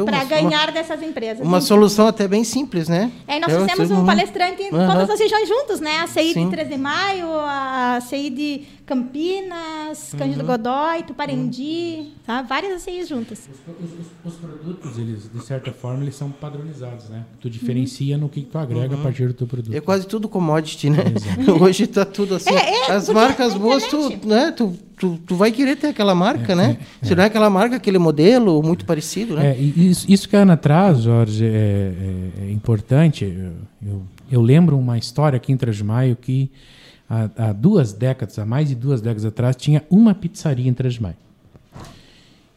para ganhar uma, dessas empresas. Uma solução até bem simples, né? É, nós fizemos um palestrante em uhum. todas as regiões juntos, né? A CI de 3 de Maio, a CI de Campinas, uhum. Cândido Godói, Tuparendi, uhum. tá? várias ACIs juntas. Os, os, os, produtos, eles, de certa forma, eles são padronizados, né? Tu diferencia no que tu agrega a uhum. partir do teu produto. É quase tudo commodity, né? (laughs) Hoje está tudo assim. É, é, As marcas boas, tu, né? Tu, tu, tu vai querer ter aquela marca, é, né? É, Se não é aquela marca, aquele modelo muito parecido, né? É, isso, isso que a Ana traz, Jorge, é, é, é importante. Eu, eu lembro uma história aqui em Trasmaio que há, há, duas décadas, há mais de duas décadas atrás, tinha uma pizzaria em Trasmaio.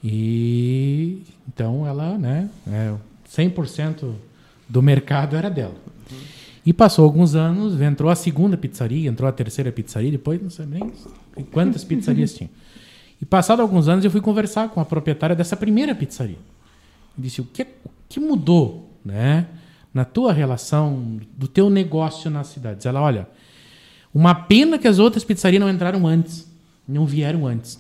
E então ela, né, é, 100% do mercado era dela. E passou alguns anos, entrou a segunda pizzaria, entrou a terceira pizzaria, depois não sei nem quantas pizzarias tinha. E passado alguns anos eu fui conversar com a proprietária dessa primeira pizzaria. Disse: "O que o que mudou, né, na tua relação do teu negócio na cidade?" Ela, olha, uma pena que as outras pizzarias não entraram antes, não vieram antes.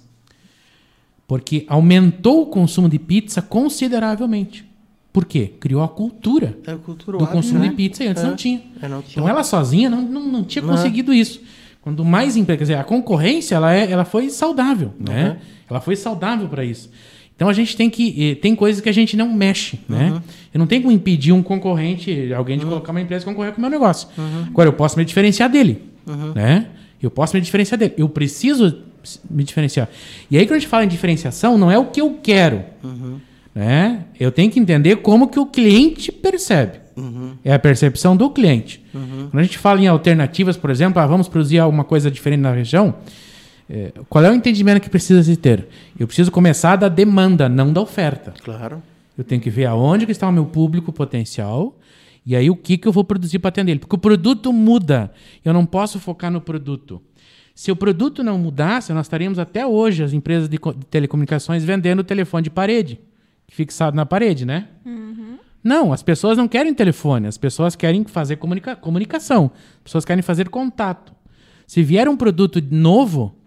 Porque aumentou o consumo de pizza consideravelmente. Por quê? Criou a cultura, é a cultura do consumo né? de pizza e antes é. não, tinha. É, não, tinha. Então ela sozinha não, não, não tinha não. conseguido isso. Quando mais quer dizer, a concorrência ela, é, ela foi saudável, uhum. né? Ela foi saudável para isso. Então a gente tem que tem coisas que a gente não mexe, né? Uhum. Eu não tenho como impedir um concorrente, alguém de uhum. colocar uma empresa e concorrer com o meu negócio. Uhum. Agora eu posso me diferenciar dele. Uhum. Né? Eu posso me diferenciar dele. Eu preciso me diferenciar. E aí, quando a gente fala em diferenciação, não é o que eu quero. Uhum. Né? Eu tenho que entender como que o cliente percebe. Uhum. É a percepção do cliente. Uhum. Quando a gente fala em alternativas, por exemplo, ah, vamos produzir alguma coisa diferente na região, é, qual é o entendimento que precisa se ter? Eu preciso começar da demanda, não da oferta. Claro. Eu tenho que ver aonde que está o meu público potencial e aí o que, que eu vou produzir para atender ele? Porque o produto muda. Eu não posso focar no produto. Se o produto não mudasse, nós estaríamos até hoje, as empresas de, de telecomunicações, vendendo telefone de parede, fixado na parede, né? Uhum. Não, as pessoas não querem telefone, as pessoas querem fazer comunica comunicação, as pessoas querem fazer contato. Se vier um produto novo,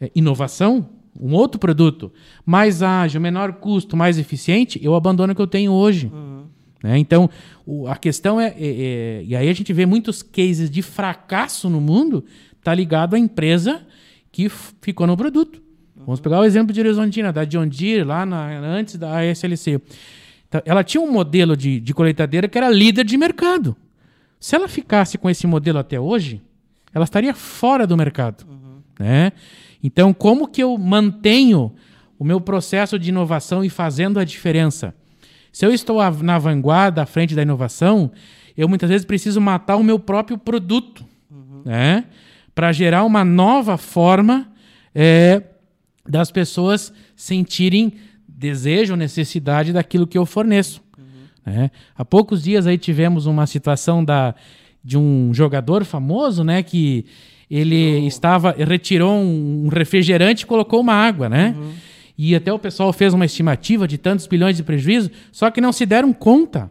é, inovação, um outro produto, mais ágil, menor custo, mais eficiente, eu abandono o que eu tenho hoje. Uhum. Né? Então, o, a questão é, é, é, E aí a gente vê muitos cases de fracasso no mundo, tá ligado à empresa que ficou no produto. Vamos pegar o exemplo de Horizontina, da John Deere, lá na, antes da ASLC. Então, ela tinha um modelo de, de que era líder de mercado. Se ela ficasse com esse modelo até hoje, ela estaria fora do mercado. Uhum. Né? Então, como que eu mantenho o meu processo de inovação e fazendo a diferença? Se eu estou na vanguarda, à frente da inovação, eu muitas vezes preciso matar o meu próprio produto, uhum. né? Para gerar uma nova forma é, das pessoas sentirem desejo, necessidade daquilo que eu forneço. Uhum. Né? Há poucos dias aí tivemos uma situação da, de um jogador famoso, né? Que ele oh. estava retirou um refrigerante e colocou uma água, né? Uhum e até o pessoal fez uma estimativa de tantos bilhões de prejuízo, só que não se deram conta.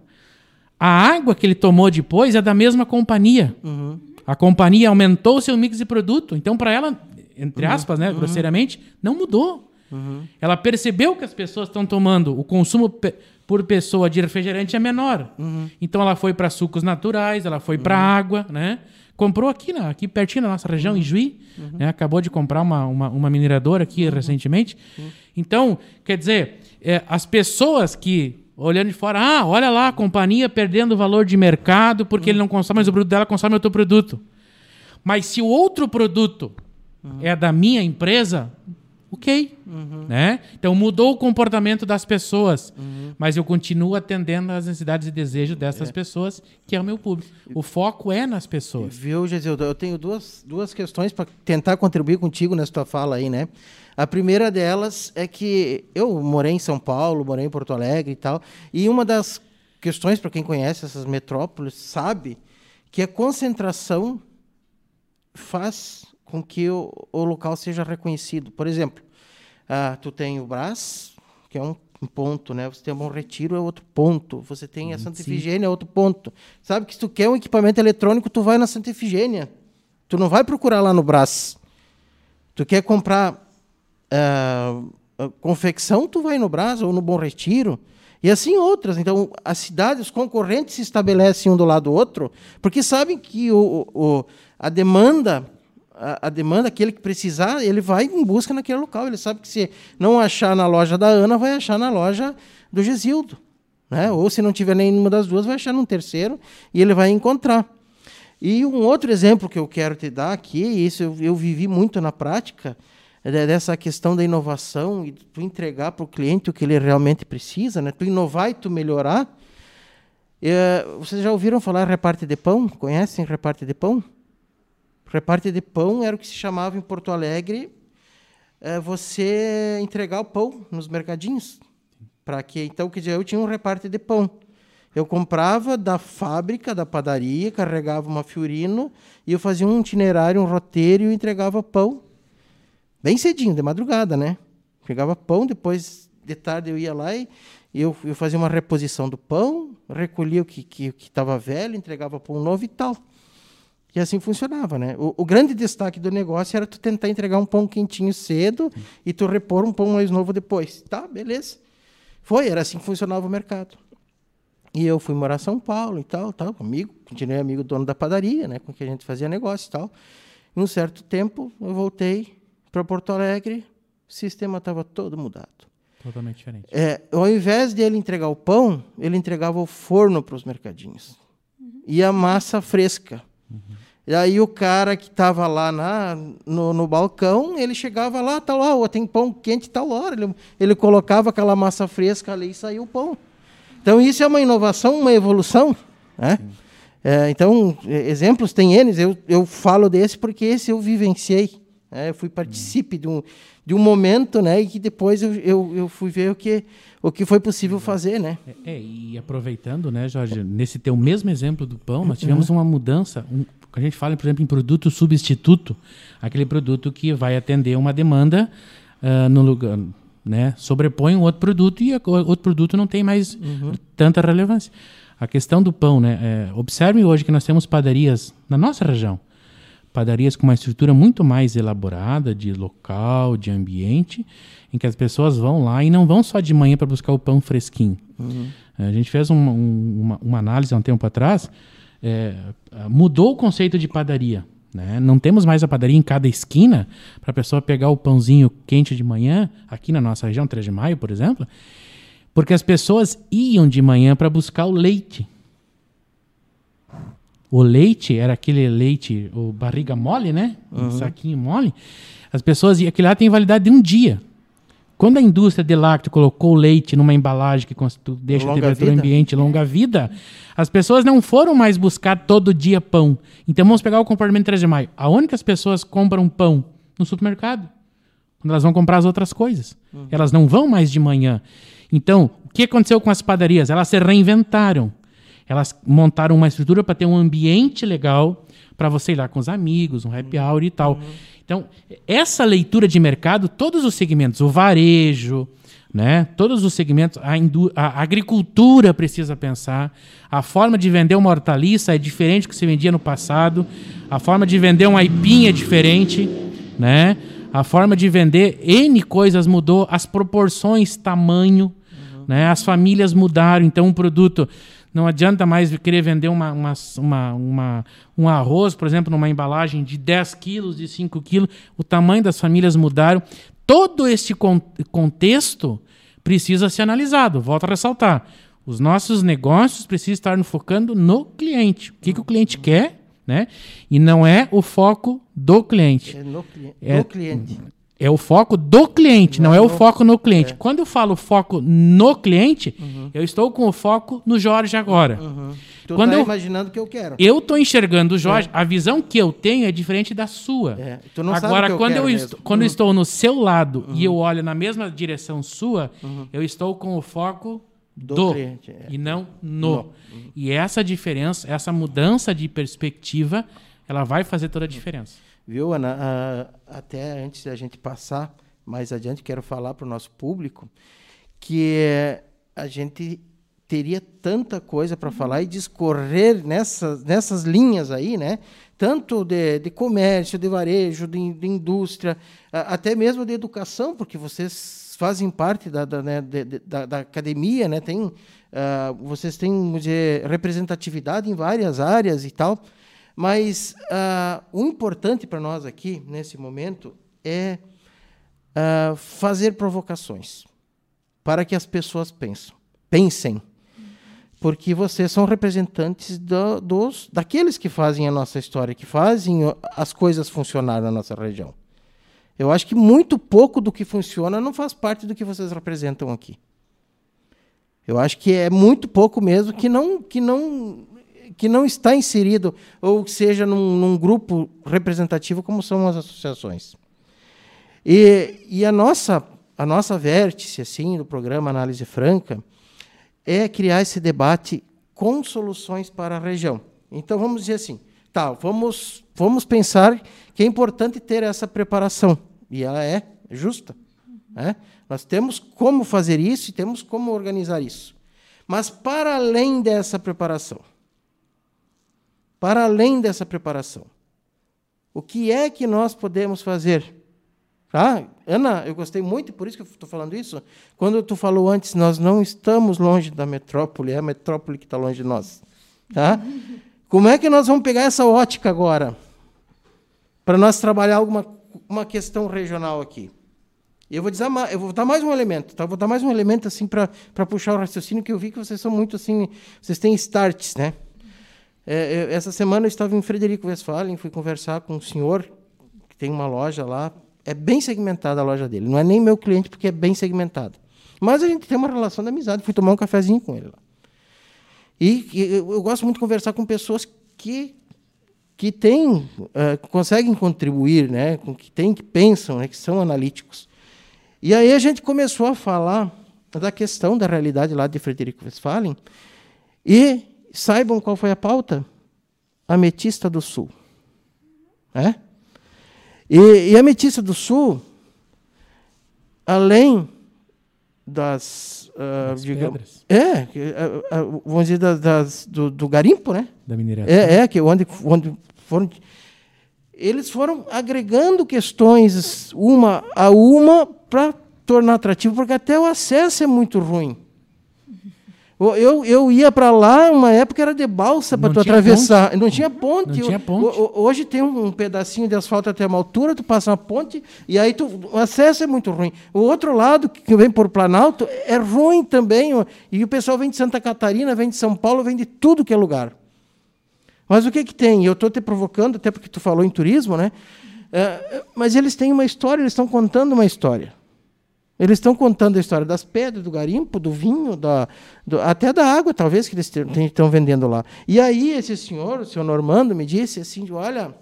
A água que ele tomou depois é da mesma companhia. Uhum. A companhia aumentou o seu mix de produto. Então, para ela, entre aspas, né, grosseiramente, não mudou. Ela percebeu que as pessoas estão tomando o consumo por pessoa de refrigerante é menor. Então ela foi para sucos naturais, ela foi para água, né? Comprou aqui, na, aqui pertinho na nossa região, em Juí. Né? Acabou de comprar uma, uma, uma mineradora aqui recentemente. Então, quer dizer, é, as pessoas que, olhando de fora, ah, olha lá, a companhia perdendo o valor de mercado porque ele não consome mais o produto dela, consome outro produto. Mas se o outro produto é da minha empresa, ok. Né? Então mudou o comportamento das pessoas, mas eu continuo atendendo às necessidades e desejos dessas pessoas, que é o meu público. O foco é nas pessoas. Viu, Gesildo? Eu tenho duas, duas questões para tentar contribuir contigo nessa tua fala aí, né? A primeira delas é que eu morei em São Paulo, morei em Porto Alegre e tal, e uma das questões, para quem conhece essas metrópoles, sabe que a concentração faz com que o, o local seja reconhecido. Por exemplo, ah, tu tem o Brás, que é um ponto, né? Você tem o Bom Retiro, é outro ponto. Você tem a Santa Efigênia, é outro ponto. Sabe que se tu quer um equipamento eletrônico, tu vai na Santa Efigênia. Tu não vai procurar lá no Brás. Tu quer comprar ah, confecção, tu vai no Brás ou no Bom Retiro. E assim outras. Então, as cidades, os concorrentes se estabelecem um do lado do outro, porque sabem que o, o- a demanda, a, a demanda, aquele que precisar, ele vai em busca naquele local. Ele sabe que se não achar na loja da Ana, vai achar na loja do Gesildo. Né? Ou se não tiver nenhuma das duas, vai achar num terceiro e ele vai encontrar. E um outro exemplo que eu quero te dar aqui, isso eu, eu vivi muito na prática, é de- dessa questão da inovação e tu entregar para o cliente o que ele realmente precisa, né? tu inovar e tu melhorar. É, vocês já ouviram falar reparte de pão? Conhecem reparte de pão? Reparte de pão era o que se chamava em Porto Alegre é, você entregar o pão nos mercadinhos. Para que então, dizer, eu tinha um reparte de pão. Eu comprava da fábrica, da padaria, carregava uma Fiorino e eu fazia um itinerário, um roteiro e entregava pão. Bem cedinho, de madrugada, né? Pegava pão, depois de tarde eu ia lá e eu, eu fazia uma reposição do pão, recolhia o que estava que, estava velho, entregava pão novo e tal. E assim funcionava, né? O, o grande destaque do negócio era tu tentar entregar um pão quentinho cedo e tu repor um pão mais novo depois. Tá, beleza. Foi, era assim que funcionava o mercado. E eu fui morar em São Paulo e tal, tal, amigo, continuei amigo do dono da padaria, né, com que a gente fazia negócio e tal. Em um certo tempo, eu voltei para Porto Alegre, o sistema estava todo mudado. Totalmente diferente. É, ao invés de ele entregar o pão, ele entregava o forno para os mercadinhos. E a massa fresca. E aí o cara que estava lá na, no, no balcão, ele chegava lá, tal, ó, tem pão quente tal hora. Ele, ele colocava aquela massa fresca ali e saiu o pão. Então isso é uma inovação, uma evolução. Né? É, então, exemplos tem eles, eu, eu falo desse porque esse eu vivenciei. Né? Eu fui participe de um, de um momento né, e que depois eu, eu, eu fui ver o que, o que foi possível fazer. Né? É, é, e aproveitando, né, Jorge, nesse teu mesmo exemplo do pão, nós tivemos uma mudança, um, a gente fala, por exemplo, em produto substituto, aquele produto que vai atender uma demanda ah, no lugar, né, sobrepõe um outro produto e o outro produto não tem mais tanta relevância. A questão do pão, né, é, observe hoje que nós temos padarias na nossa região, padarias com uma estrutura muito mais elaborada de local, de ambiente, em que as pessoas vão lá e não vão só de manhã para buscar o pão fresquinho. A gente fez um- um- uma, uma análise há um tempo atrás, é, mudou o conceito de padaria. né? Não temos mais a padaria em cada esquina para a pessoa pegar o pãozinho quente de manhã, aqui na nossa região, 3 de maio, por exemplo, porque as pessoas iam de manhã para buscar o leite. O leite era aquele leite, o barriga mole, né? Um saquinho mole. As pessoas iam, aquele lá tem validade de um dia. Quando a indústria de lácteo colocou o leite numa embalagem que deixa a Longa temperatura vida. ambiente longa vida, as pessoas não foram mais buscar todo dia pão. Então vamos pegar o comportamento 3 de maio. Aonde que as pessoas compram pão? No supermercado. Quando elas vão comprar as outras coisas. Elas não vão mais de manhã. Então, o que aconteceu com as padarias? Elas se reinventaram. Elas montaram uma estrutura para ter um ambiente legal para você ir lá com os amigos, um happy hour e tal. Então, essa leitura de mercado, todos os segmentos, o varejo, né? Todos os segmentos, a, a agricultura precisa pensar, a forma de vender uma hortaliça é diferente do que se vendia no passado, a forma de vender um aipim é diferente. né? A forma de vender N coisas mudou, as proporções, tamanho, né? As famílias mudaram, então o produto não adianta mais querer vender uma, uma, uma, uma, um arroz, por exemplo, numa embalagem de 10 quilos, de 5 quilos. O tamanho das famílias mudaram. Todo este con contexto precisa ser analisado. Volto a ressaltar. Os nossos negócios precisam estar focando no cliente. O que, que o cliente quer, né? E não é o foco do cliente. É no, cli É- no cliente. É o foco do cliente, não, Não é o foco no cliente. é. Quando eu falo foco no cliente, eu estou com o foco no Jorge agora. Tu Quando tá eu- imaginando o que eu quero. Eu estou enxergando o Jorge, a visão que eu tenho é diferente da sua. É, tu não sabe Agora, o que eu quando, eu, mesmo. estou, quando eu Uhum. estou no seu lado e eu olho na mesma direção sua, eu estou com o foco do, Do cliente, é. e não no. No. E essa diferença, essa mudança de perspectiva, ela vai fazer toda a diferença. Viu, Ana? Ah, até antes da gente passar mais adiante, quero falar para o nosso público que a gente teria tanta coisa para falar e discorrer nessas, nessas linhas aí, né? Tanto de, de comércio, de varejo, de, de indústria, até mesmo de educação, porque vocês fazem parte da, da, né, de- da, da academia, né? Tem, ah, vocês têm dizer, representatividade em várias áreas e tal. Mas ah, o importante para nós aqui, nesse momento, é ah, fazer provocações para que as pessoas pensam, pensem. Porque vocês são representantes do- dos, daqueles que fazem a nossa história, que fazem as coisas funcionar na nossa região. Eu acho que muito pouco do que funciona não faz parte do que vocês representam aqui. Eu acho que é muito pouco mesmo que não, que não, que não está inserido ou que seja num, num grupo representativo como são as associações. E, e a nossa a nossa vértice assim do programa Análise Franca é criar esse debate com soluções para a região. Então vamos dizer assim, tá, vamos vamos pensar que é importante ter essa preparação e ela é justa, né? Nós temos como fazer isso e temos como organizar isso. Mas para além dessa preparação, para além dessa preparação, o que é que nós podemos fazer? Tá? Ana, eu gostei muito, por isso que eu estou falando isso. Quando tu falou antes, nós não estamos longe da metrópole, é a metrópole que está longe de nós. Tá? Como é que nós vamos pegar essa ótica agora? Para nós trabalhar alguma uma questão regional aqui. Eu vou, dizer, eu vou dar mais um elemento, tá? Vou dar mais um elemento assim para puxar o raciocínio que eu vi que vocês são muito assim, vocês têm starts, né? É, eu- essa semana eu estava em Frederico Westphalen, fui conversar com um senhor que tem uma loja lá, é bem segmentada a loja dele. Não é nem meu cliente porque é bem segmentado. Mas a gente tem uma relação de amizade, fui tomar um cafezinho com ele lá. E, e eu, eu gosto muito de conversar com pessoas que que têm, eh, conseguem contribuir, né, com que têm, que pensam, né, que são analíticos. E aí a gente começou a falar da questão da realidade lá de Frederico Westphalen e saibam qual foi a pauta? Ametista do Sul. É? E, e a Ametista do Sul, além das, Das digamos, é, ah, ah, vamos dizer das, das- do, do garimpo, né? Da mineração. É, é que onde, onde foram. Eles foram agregando questões uma a uma para tornar atrativo, porque até o acesso é muito ruim. Eu, eu ia para lá, uma época era de balsa para tu atravessar. Não tinha ponte. Não tinha ponte. hoje tem um, pedacinho de asfalto até uma altura, tu passa uma ponte e aí tu, o acesso é muito ruim. O outro lado, que vem por Planalto, é ruim também. E o pessoal vem de Santa Catarina, vem de São Paulo, vem de tudo que é lugar. Mas o que, que tem? Eu estou te provocando, até porque tu falou em turismo, né? É, mas eles têm uma história, eles estão contando uma história. Eles estão contando a história das pedras, do garimpo, do vinho, da, do- até da água, talvez, que eles estão vendendo lá. E aí esse senhor, o senhor Normando, me disse assim, olha,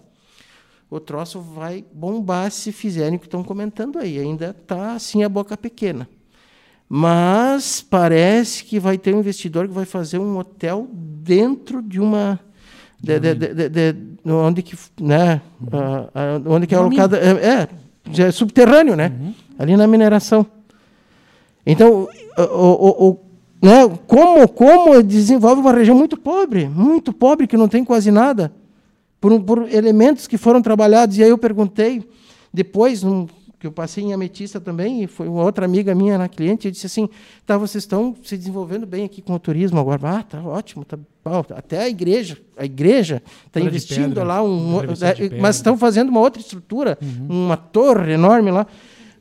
o troço vai bombar se fizerem o que estão comentando aí. Ainda está assim a boca pequena. Mas parece que vai ter um investidor que vai fazer um hotel dentro de uma de, de, de, de- de- onde que né ah, ah, onde que é alocada é, é, é subterrâneo né ali na mineração então o, o, o- né como como desenvolve uma região muito pobre muito pobre que não tem quase nada por, por elementos que foram trabalhados e aí eu perguntei Depois, um, que eu passei em Ametista também, e foi uma outra amiga minha na cliente, eu disse assim, tá, vocês estão se desenvolvendo bem aqui com o turismo agora. Ah, tá ótimo, tá bom. Até a igreja, a igreja está investindo pedra, lá, um, é, mas estão fazendo uma outra estrutura, uma torre enorme lá.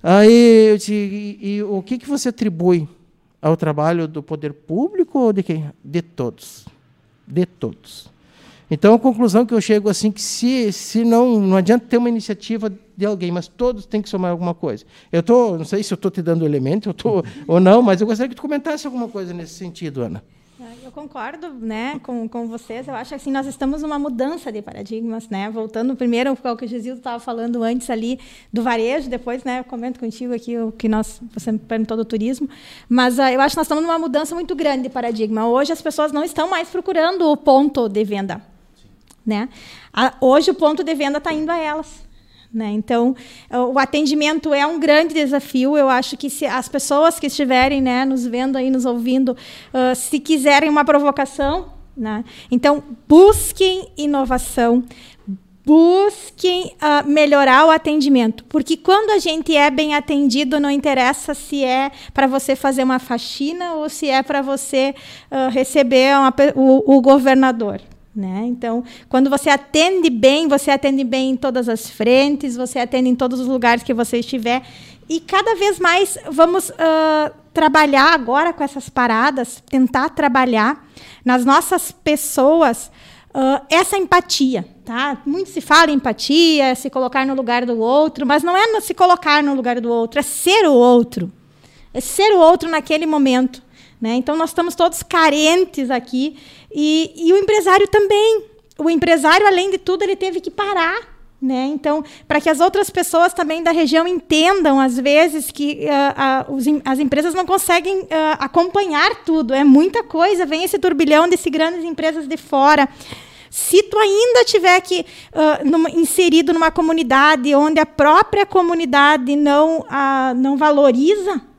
Aí eu e, e o que, que você atribui ao trabalho do poder público ou de quem? De todos. De todos. Então, a conclusão que eu chego assim que se, se não, não adianta ter uma iniciativa de alguém, mas todos têm que somar alguma coisa. Eu tô, não sei se eu estou te dando elemento eu tô, (laughs) ou não, mas eu gostaria que tu comentasse alguma coisa nesse sentido, Ana. Ah, Eu concordo, né, com, com vocês. Eu acho que assim nós estamos numa mudança de paradigmas, né? Voltando primeiro ao que o Gesildo estava falando antes ali do varejo, depois, né, eu comento contigo aqui o que nós você me perguntou do turismo, mas ah, eu acho que nós estamos numa mudança muito grande de paradigma. Hoje as pessoas não estão mais procurando o ponto de venda, né? A- hoje o ponto de venda está indo a elas. Né? Então, o atendimento é um grande desafio. Eu acho que se as pessoas que estiverem né, nos vendo aí, nos ouvindo, ah, se quiserem uma provocação, né? então busquem inovação, busquem ah, melhorar o atendimento, porque quando a gente é bem atendido, não interessa se é para você fazer uma faxina ou se é para você ah, receber uma o, o governador. Né? Então, quando você atende bem, você atende bem em todas as frentes, você atende em todos os lugares que você estiver. E cada vez mais vamos ah, trabalhar agora com essas paradas, tentar trabalhar nas nossas pessoas ah, essa empatia. Tá? Muito se fala em empatia, se colocar no lugar do outro, mas não é se colocar no lugar do outro, é ser o outro. É ser o outro naquele momento. Né? Então, nós estamos todos carentes aqui. E, e o empresário também. O empresário, além de tudo, ele teve que parar. Né? Então, para que as outras pessoas também da região entendam, às vezes, que ah, ah, os as empresas não conseguem ah, acompanhar tudo. É muita coisa. Vem esse turbilhão desse grandes empresas de fora. Se tu ainda tiver que ah, numa- inserido numa comunidade onde a própria comunidade não, não valoriza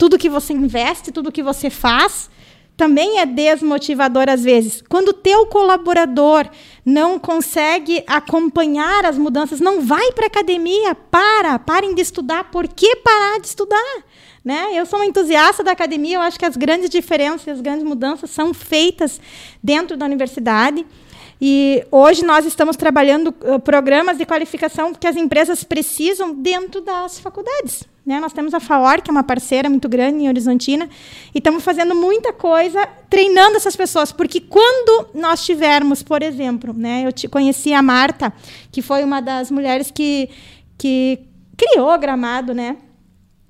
tudo que você investe, tudo que você faz, também é desmotivador às vezes. Quando o teu colaborador não consegue acompanhar as mudanças, não vai para a academia, para, parem de estudar. Por que parar de estudar? Né? Eu sou uma entusiasta da academia, eu acho que as grandes diferenças, as grandes mudanças são feitas dentro da universidade. E hoje nós estamos trabalhando programas de qualificação que as empresas precisam dentro das faculdades. Né? Nós temos a FAOR, que é uma parceira muito grande em Horizontina, e estamos fazendo muita coisa treinando essas pessoas, porque quando nós tivermos, por exemplo, né, eu te conheci a Marta, que foi uma das mulheres que, que criou Gramado, né?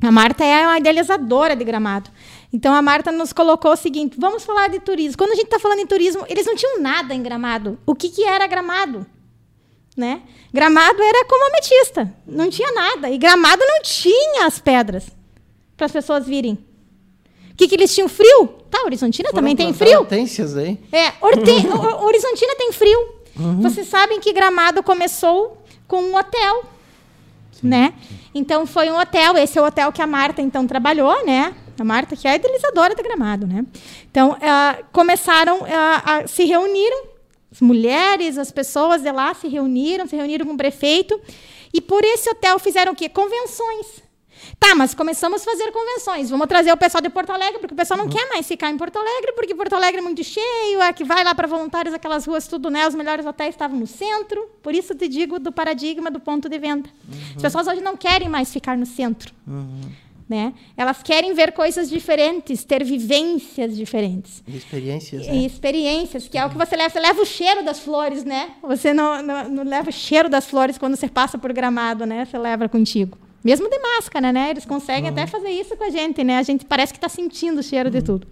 A Marta é uma idealizadora de Gramado. Então a Marta nos colocou o seguinte: vamos falar de turismo. Quando a gente está falando em turismo, eles não tinham nada em Gramado. O que, que era Gramado? Né? Gramado era como ametista, não tinha nada. E Gramado não tinha as pedras para as pessoas virem. O que, que eles tinham? Frio? Tá, Horizontina também tem frio. hortênsias aí. É, Horizontina tem frio. Vocês sabem que Gramado começou com um hotel, né? Então foi um hotel, esse é o hotel que a Marta então trabalhou, né? A Marta que é a idealizadora de Gramado, né? Então ah, começaram ah, a se reuniram, as mulheres, as pessoas de lá se reuniram, se reuniram com o prefeito e por esse hotel fizeram o quê? Convenções. Tá, mas começamos a fazer convenções. Vamos trazer o pessoal de Porto Alegre, porque o pessoal não quer mais ficar em Porto Alegre, porque Porto Alegre é muito cheio, é que vai lá para voluntários, aquelas ruas, tudo, né? Os melhores hotéis estavam no centro. Por isso te digo do paradigma do ponto de venda. As pessoas hoje não querem mais ficar no centro. Né? Elas querem ver coisas diferentes, ter vivências diferentes. E experiências, né? E experiências, que é o que você leva. Você leva o cheiro das flores, né? Você não, não, não leva o cheiro das flores quando você passa por gramado, né? Você leva contigo. Mesmo de máscara, né? Eles conseguem até fazer isso com a gente, né? A gente parece que está sentindo o cheiro de tudo.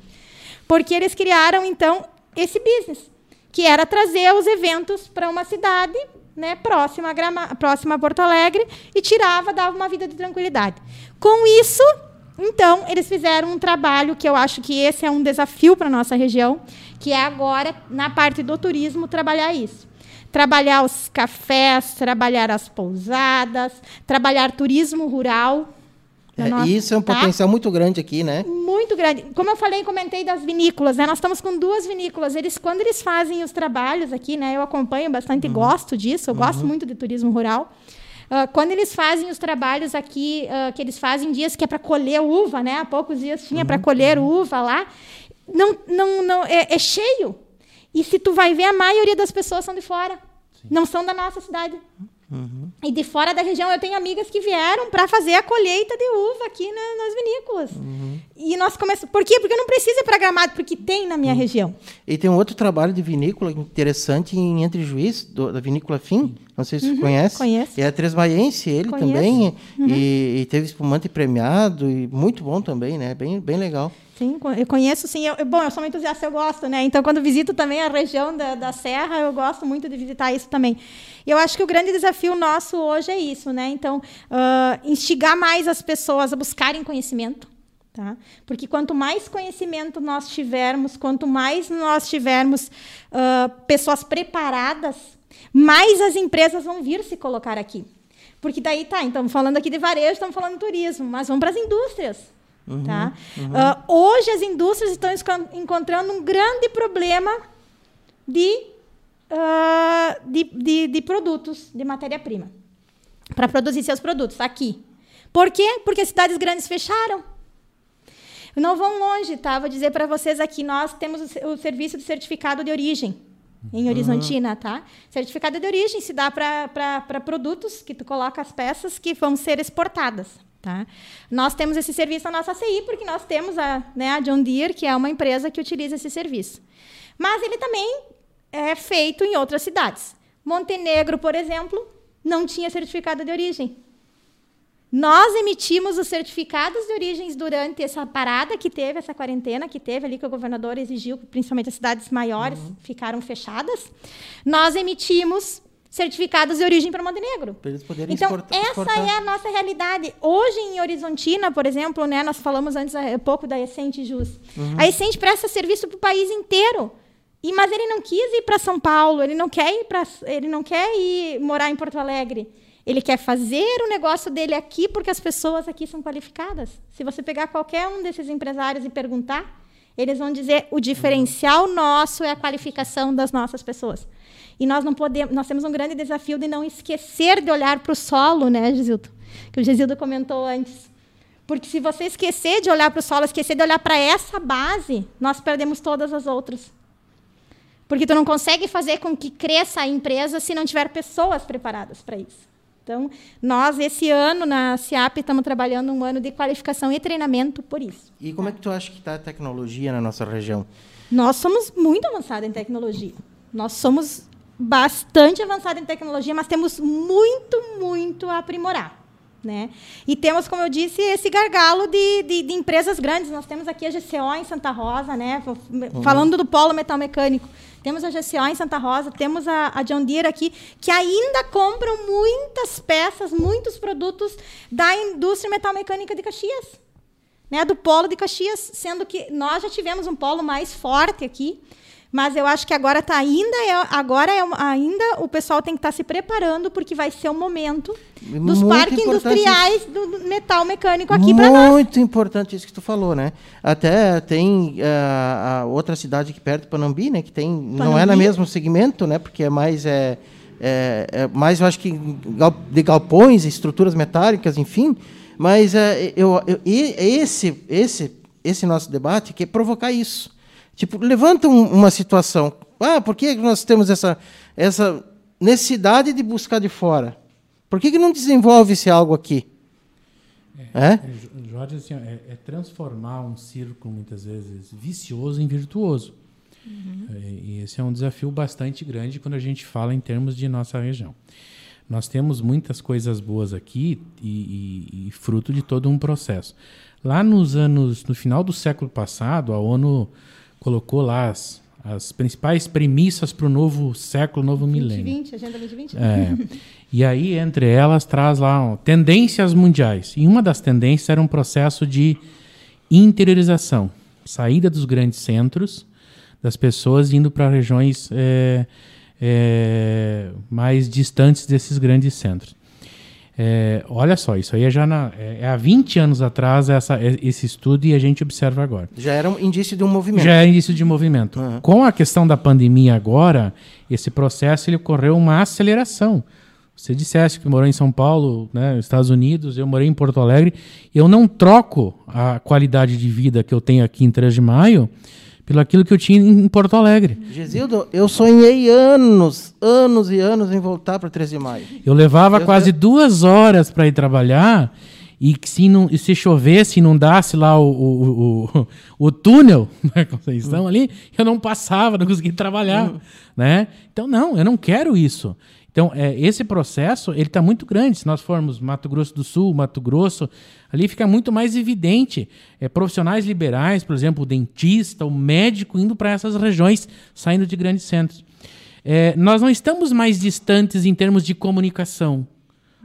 Porque eles criaram, então, esse business, que era trazer os eventos para uma cidade né, próxima, a Grama, próxima a Porto Alegre e tirava, dava uma vida de tranquilidade. Com isso, então, eles fizeram um trabalho que eu acho que esse é um desafio para a nossa região, que é agora, na parte do turismo, trabalhar isso. Trabalhar os cafés, trabalhar as pousadas, trabalhar turismo rural. É, nossa- e isso é um tá? potencial muito grande aqui, né? muito grande. Como eu falei, comentei das vinícolas, né? Nós estamos com duas vinícolas. Eles, quando eles fazem os trabalhos aqui, né? Eu acompanho bastante e gosto disso. Eu gosto muito de turismo rural. Uh, quando eles fazem os trabalhos aqui, uh, que eles fazem dias que é para colher uva, né? Há poucos dias tinha uhum. para colher uva lá. Não, não, não, é, é, cheio. E se tu vai ver, a maioria das pessoas são de fora. Sim. Não são da nossa cidade. Uhum. E de fora da região, eu tenho amigas que vieram para fazer a colheita de uva aqui na, nas vinícolas. Uhum. E nós começamos. Por quê? Porque não precisa para Gramado, porque tem na minha uhum. região. E tem um outro trabalho de vinícola interessante em Entre Juiz, do, da Vinícola Fim. Não sei se você uhum. conhece. Conheço. É Tresmaiense, ele Conheço. também. Uhum. E, e, teve espumante premiado, e muito bom também, né? Bem, bem legal. Sim, eu conheço, sim. Eu, bom, eu sou uma entusiasta, eu gosto, né? Então, quando visito também a região da, da Serra, eu gosto muito de visitar isso também. E eu acho que o grande desafio nosso hoje é isso, né? Então, uh, instigar mais as pessoas a buscarem conhecimento, tá? Porque quanto mais conhecimento nós tivermos, quanto mais nós tivermos uh, pessoas preparadas, mais as empresas vão vir se colocar aqui. Porque daí tá, então falando aqui de varejo, estamos falando de turismo, mas vamos para as indústrias. Uhum, tá? Uhum. Uh, hoje as indústrias estão encontrando um grande problema de, uh, de, de, de, produtos, de matéria-prima, para produzir seus produtos aqui. Por quê? Porque as cidades grandes fecharam. Não vão longe, tá? Vou dizer para vocês aqui, nós temos o, o, serviço de certificado de origem em uhum. Horizontina, tá? Certificado de origem se dá para produtos que tu coloca as peças que vão ser exportadas. Tá? Nós temos esse serviço na nossa CI, porque nós temos a, né, a John Deere, que é uma empresa que utiliza esse serviço. Mas ele também é feito em outras cidades. Montenegro, por exemplo, não tinha certificado de origem. Nós emitimos os certificados de origens durante essa parada que teve, essa quarentena que teve ali, que o governador exigiu, principalmente as cidades maiores uhum. ficaram fechadas. Nós emitimos certificados de origem para Montenegro. Para eles poderem então, exportar, essa exportar. é a nossa realidade. Hoje, em Horizontina, por exemplo, né, nós falamos antes um eh, pouco da Essente Jus. Uhum. A Essente presta serviço para o país inteiro. E, mas ele não quis ir para São Paulo, ele não quer ir para, ele não quer ir morar em Porto Alegre. Ele quer fazer o negócio dele aqui porque as pessoas aqui são qualificadas. Se você pegar qualquer um desses empresários e perguntar, eles vão dizer o diferencial nosso é a qualificação das nossas pessoas. E nós não podemos, nós temos um grande desafio de não esquecer de olhar para o solo, né, Gisildo? Que o Gisildo comentou antes. Porque se você esquecer de olhar para o solo, esquecer de olhar para essa base, nós perdemos todas as outras. Porque tu não consegue fazer com que cresça a empresa se não tiver pessoas preparadas para isso. Então, nós, esse ano, na CIAP, estamos trabalhando um ano de qualificação e treinamento por isso. E como é que tu acha que está a tecnologia na nossa região? Nós somos muito avançados em tecnologia. Nós somos bastante avançada em tecnologia, mas temos muito, muito a aprimorar. Né? E temos, como eu disse, esse gargalo de, de, de empresas grandes. Nós temos aqui a GCO em Santa Rosa, né? Uhum. falando do polo metal mecânico. Temos a GCO em Santa Rosa, temos a, a John Deere aqui, que ainda compram muitas peças, muitos produtos da indústria metal mecânica de Caxias. Né? Do polo de Caxias, sendo que nós já tivemos um polo mais forte aqui. Mas eu acho que agora tá ainda é, agora é ainda o pessoal tem que estar tá se preparando porque vai ser o momento dos Muito parques industriais do metal mecânico aqui para nós. Muito importante isso que tu falou, né? Até tem uh, a outra cidade aqui perto, Panambi, né? Que tem Panambi. não é no mesmo segmento, né? Porque é mais é, é, é mais eu acho que de galpões, estruturas metálicas, enfim. Mas é, eu, eu, esse esse esse nosso debate que é provocar isso Tipo, levanta um, uma situação. Ah, por que nós temos essa, essa necessidade de buscar de fora? Por que, que não desenvolve-se algo aqui? É, é? é Jorge, assim, é, é, transformar um círculo, muitas vezes, vicioso em virtuoso. Uhum. É, e esse é um desafio bastante grande quando a gente fala em termos de nossa região. Nós temos muitas coisas boas aqui e, e, e fruto de todo um processo. Lá nos anos, no final do século passado, a ONU colocou lá as, as principais premissas para o novo século, novo 2020, milênio. 2020, Agenda 2020. É. e aí, entre elas, traz lá ó, tendências mundiais. E uma das tendências era um processo de interiorização, saída dos grandes centros, das pessoas indo para regiões é, é, mais distantes desses grandes centros. É, olha só, isso aí é já na, é, é há 20 anos atrás essa, é, esse estudo e a gente observa agora. Já era um indício de um movimento. Já é indício de movimento. Uhum. Com a questão da pandemia agora, esse processo ele ocorreu uma aceleração. Você dissesse que morou em São Paulo, né, Estados Unidos, eu morei em Porto Alegre. Eu não troco a qualidade de vida que eu tenho aqui em 3 de Maio pelo aquilo que eu tinha em Porto Alegre. Gesildo, eu sonhei anos, anos e anos em voltar para 13 de maio. Eu levava eu quase duas horas para ir trabalhar e que se, não, se chovesse, inundasse lá o, o, o, o (laughs) túnel, (laughs) né, Conceição uhum. ali, eu não passava, não conseguia trabalhar. Uhum. Né? Então, não, eu não quero isso. Então, é, esse processo ele está muito grande. Se nós formos Mato Grosso do Sul, Mato Grosso, ali fica muito mais evidente. É, profissionais liberais, por exemplo, o dentista, o médico indo para essas regiões, saindo de grandes centros. É, nós não estamos mais distantes em termos de comunicação.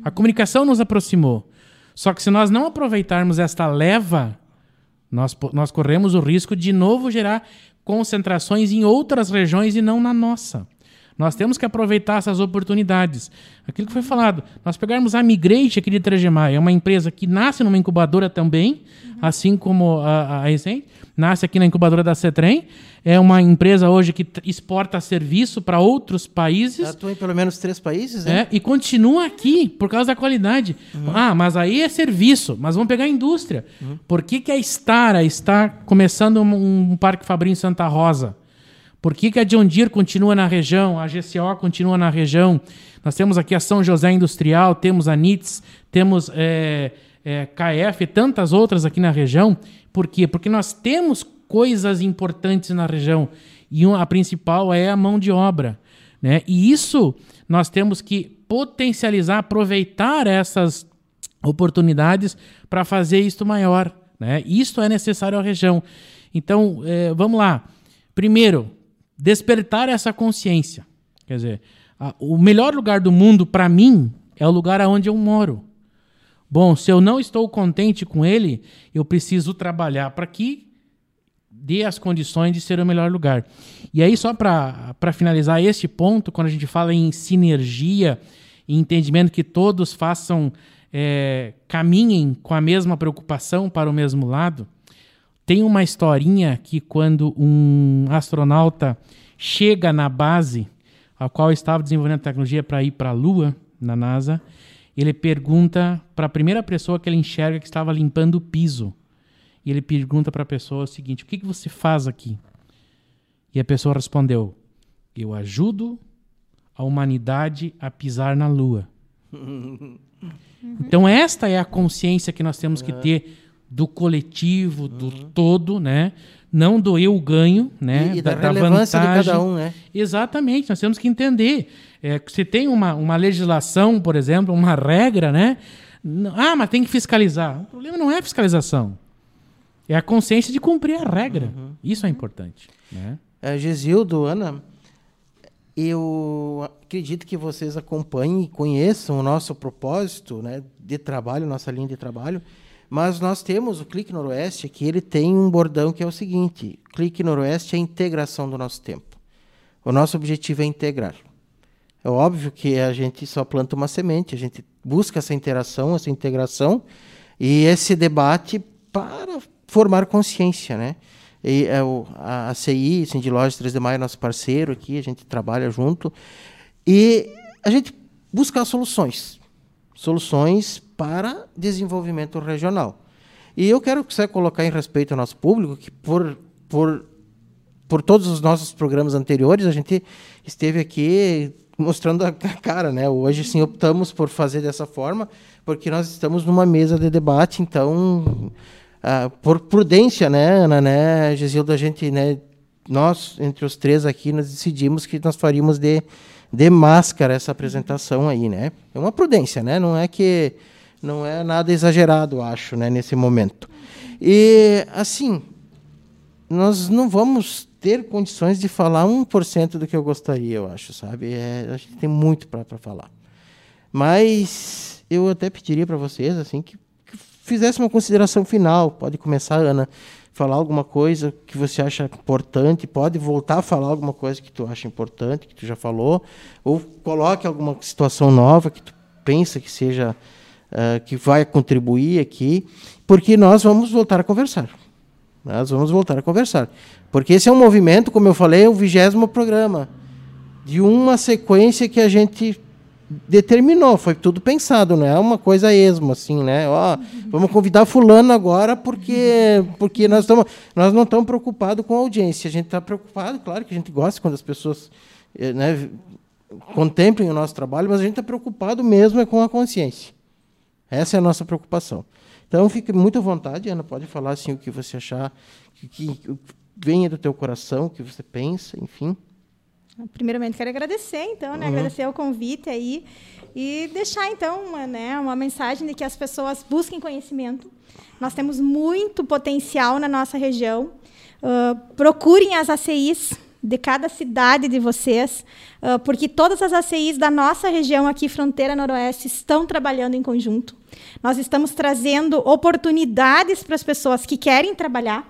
A comunicação nos aproximou. Só que se nós não aproveitarmos esta leva, nós, nós corremos o risco de novo gerar concentrações em outras regiões e não na nossa. Nós temos que aproveitar essas oportunidades. Aquilo que foi falado, nós pegarmos a Migrate aqui de Trajemar, é uma empresa que nasce numa incubadora também, uhum. assim como a, a Recente, nasce aqui na incubadora da Cetrem, é uma empresa hoje que exporta serviço para outros países. Atua em pelo menos três países, né? É, e continua aqui por causa da qualidade. Uhum. Ah, mas aí é serviço, mas vamos pegar a indústria. Uhum. Por que, que a Stara está começando um, um parque Fabrinho em Santa Rosa? Por que, que a John Deere continua na região, a GCO continua na região? Nós temos aqui a São José Industrial, temos a NITS, temos é, é, KF e tantas outras aqui na região. Por quê? Porque nós temos coisas importantes na região e a principal é a mão de obra. Né? E isso nós temos que potencializar, aproveitar essas oportunidades para fazer isto maior. Né? Isto é necessário à região. Então, é, vamos lá. Primeiro, despertar essa consciência. Quer dizer, a, o melhor lugar do mundo para mim é o lugar onde eu moro. Bom, se eu não estou contente com ele, eu preciso trabalhar para que dê as condições de ser o melhor lugar. E aí, só para finalizar este ponto, quando a gente fala em sinergia e entendimento que todos façam, é, caminhem com a mesma preocupação para o mesmo lado, tem uma historinha que quando um astronauta chega na base, a qual estava desenvolvendo tecnologia para ir para a Lua, na NASA, ele pergunta para a primeira pessoa que ele enxerga que estava limpando o piso. E ele pergunta para a pessoa o seguinte: O que, que você faz aqui? E a pessoa respondeu: Eu ajudo a humanidade a pisar na Lua. (laughs) Então, esta é a consciência que nós temos que ter do coletivo, do uhum. todo, né? Não do eu ganho, né? E, e da, da, relevância vantagem. de cada um, né? Exatamente, nós temos que entender. É, se tem uma, uma legislação, por exemplo, uma regra, né? Ah, mas tem que fiscalizar. O problema não é a fiscalização. É a consciência de cumprir a regra. Uhum. Isso é importante. Né? É, Gesildo, Ana, eu acredito que vocês acompanhem e conheçam o nosso propósito né, de trabalho, nossa linha de trabalho. Mas nós temos o Clique Noroeste, que ele tem um bordão que é o seguinte: Clique Noroeste é a integração do nosso tempo. O nosso objetivo é integrar. É óbvio que a gente só planta uma semente, a gente busca essa interação, essa integração e esse debate para formar consciência, né? E, é, o, a, a CI, Cindy Lojas 3 de Maio, nosso parceiro aqui, a gente trabalha junto e a gente busca soluções, soluções para desenvolvimento regional. E eu quero que você colocar em respeito ao nosso público que por, por, por todos os nossos programas anteriores a gente esteve aqui mostrando a (laughs) cara, né? Hoje sim optamos por fazer dessa forma porque nós estamos numa mesa de debate, então uh, por prudência, né, Ana, né, Gisildo, a gente, né, nós entre os três aqui nós decidimos que nós faríamos de de máscara essa apresentação aí, né? É uma prudência, né? Não é que não é nada exagerado, acho, né, nesse momento. E, assim, nós não vamos ter condições de falar 1% do que eu gostaria, eu acho, sabe? É, a gente tem muito para falar. Mas eu até pediria para vocês, assim, que, que fizesse uma consideração final. Pode começar, Ana, falar alguma coisa que você acha importante, pode voltar a falar alguma coisa que tu acha importante, que tu já falou, ou coloque alguma situação nova que tu pensa que seja uh, que vai contribuir aqui, porque nós vamos voltar a conversar. Nós vamos voltar a conversar. Porque esse é um movimento, como eu falei, é o vigésimo programa, de uma sequência que a gente determinou, foi tudo pensado, não é uma coisa esmo, assim, né? Ó, vamos convidar fulano agora porque, porque nós, tamo, nós não estamos preocupados com a audiência. A gente está preocupado, claro que a gente gosta quando as pessoas eh, né, contemplem o nosso trabalho, mas a gente está preocupado mesmo é com a consciência. Essa é a nossa preocupação. Então, fique muito à vontade, Ana, pode falar assim, o que você achar, que, que venha do teu coração, o que você pensa, enfim. Primeiramente, quero agradecer, então, né? Uhum. Agradecer o convite aí e deixar, então, uma, né, uma mensagem de que as pessoas busquem conhecimento. Nós temos muito potencial na nossa região. Uh, procurem as ACIs de cada cidade de vocês, uh, porque todas as ACIs da nossa região aqui, fronteira noroeste, estão trabalhando em conjunto. Nós estamos trazendo oportunidades para as pessoas que querem trabalhar,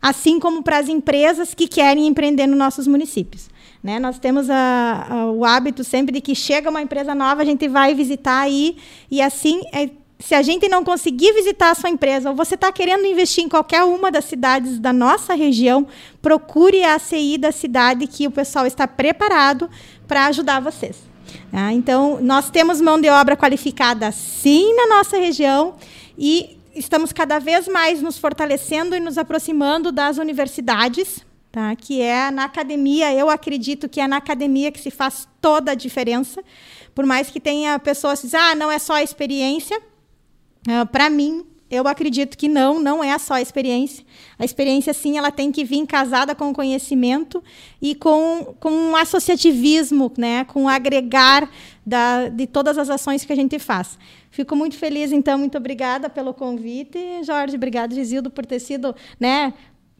assim como para as empresas que querem empreender nos nossos municípios. Né? Nós temos a, a, o hábito sempre de que chega uma empresa nova, a gente vai visitar aí, e assim, é, se a gente não conseguir visitar a sua empresa, ou você está querendo investir em qualquer uma das cidades da nossa região, procure a ACI da cidade que o pessoal está preparado para ajudar vocês. Tá? então, nós temos mão de obra qualificada sim na nossa região e estamos cada vez mais nos fortalecendo e nos aproximando das universidades, tá? que é na academia, eu acredito que é na academia que se faz toda a diferença. Por mais que tenha pessoas que dizem, ah, não é só a experiência. Uh, Para mim, eu acredito que não, não é só a experiência. A experiência, sim, ela tem que vir casada com o conhecimento e com, com um associativismo, né? com agregar da, de todas as ações que a gente faz. Fico muito feliz, então, muito obrigada pelo convite, Jorge, obrigado, Gisildo, por ter sido né,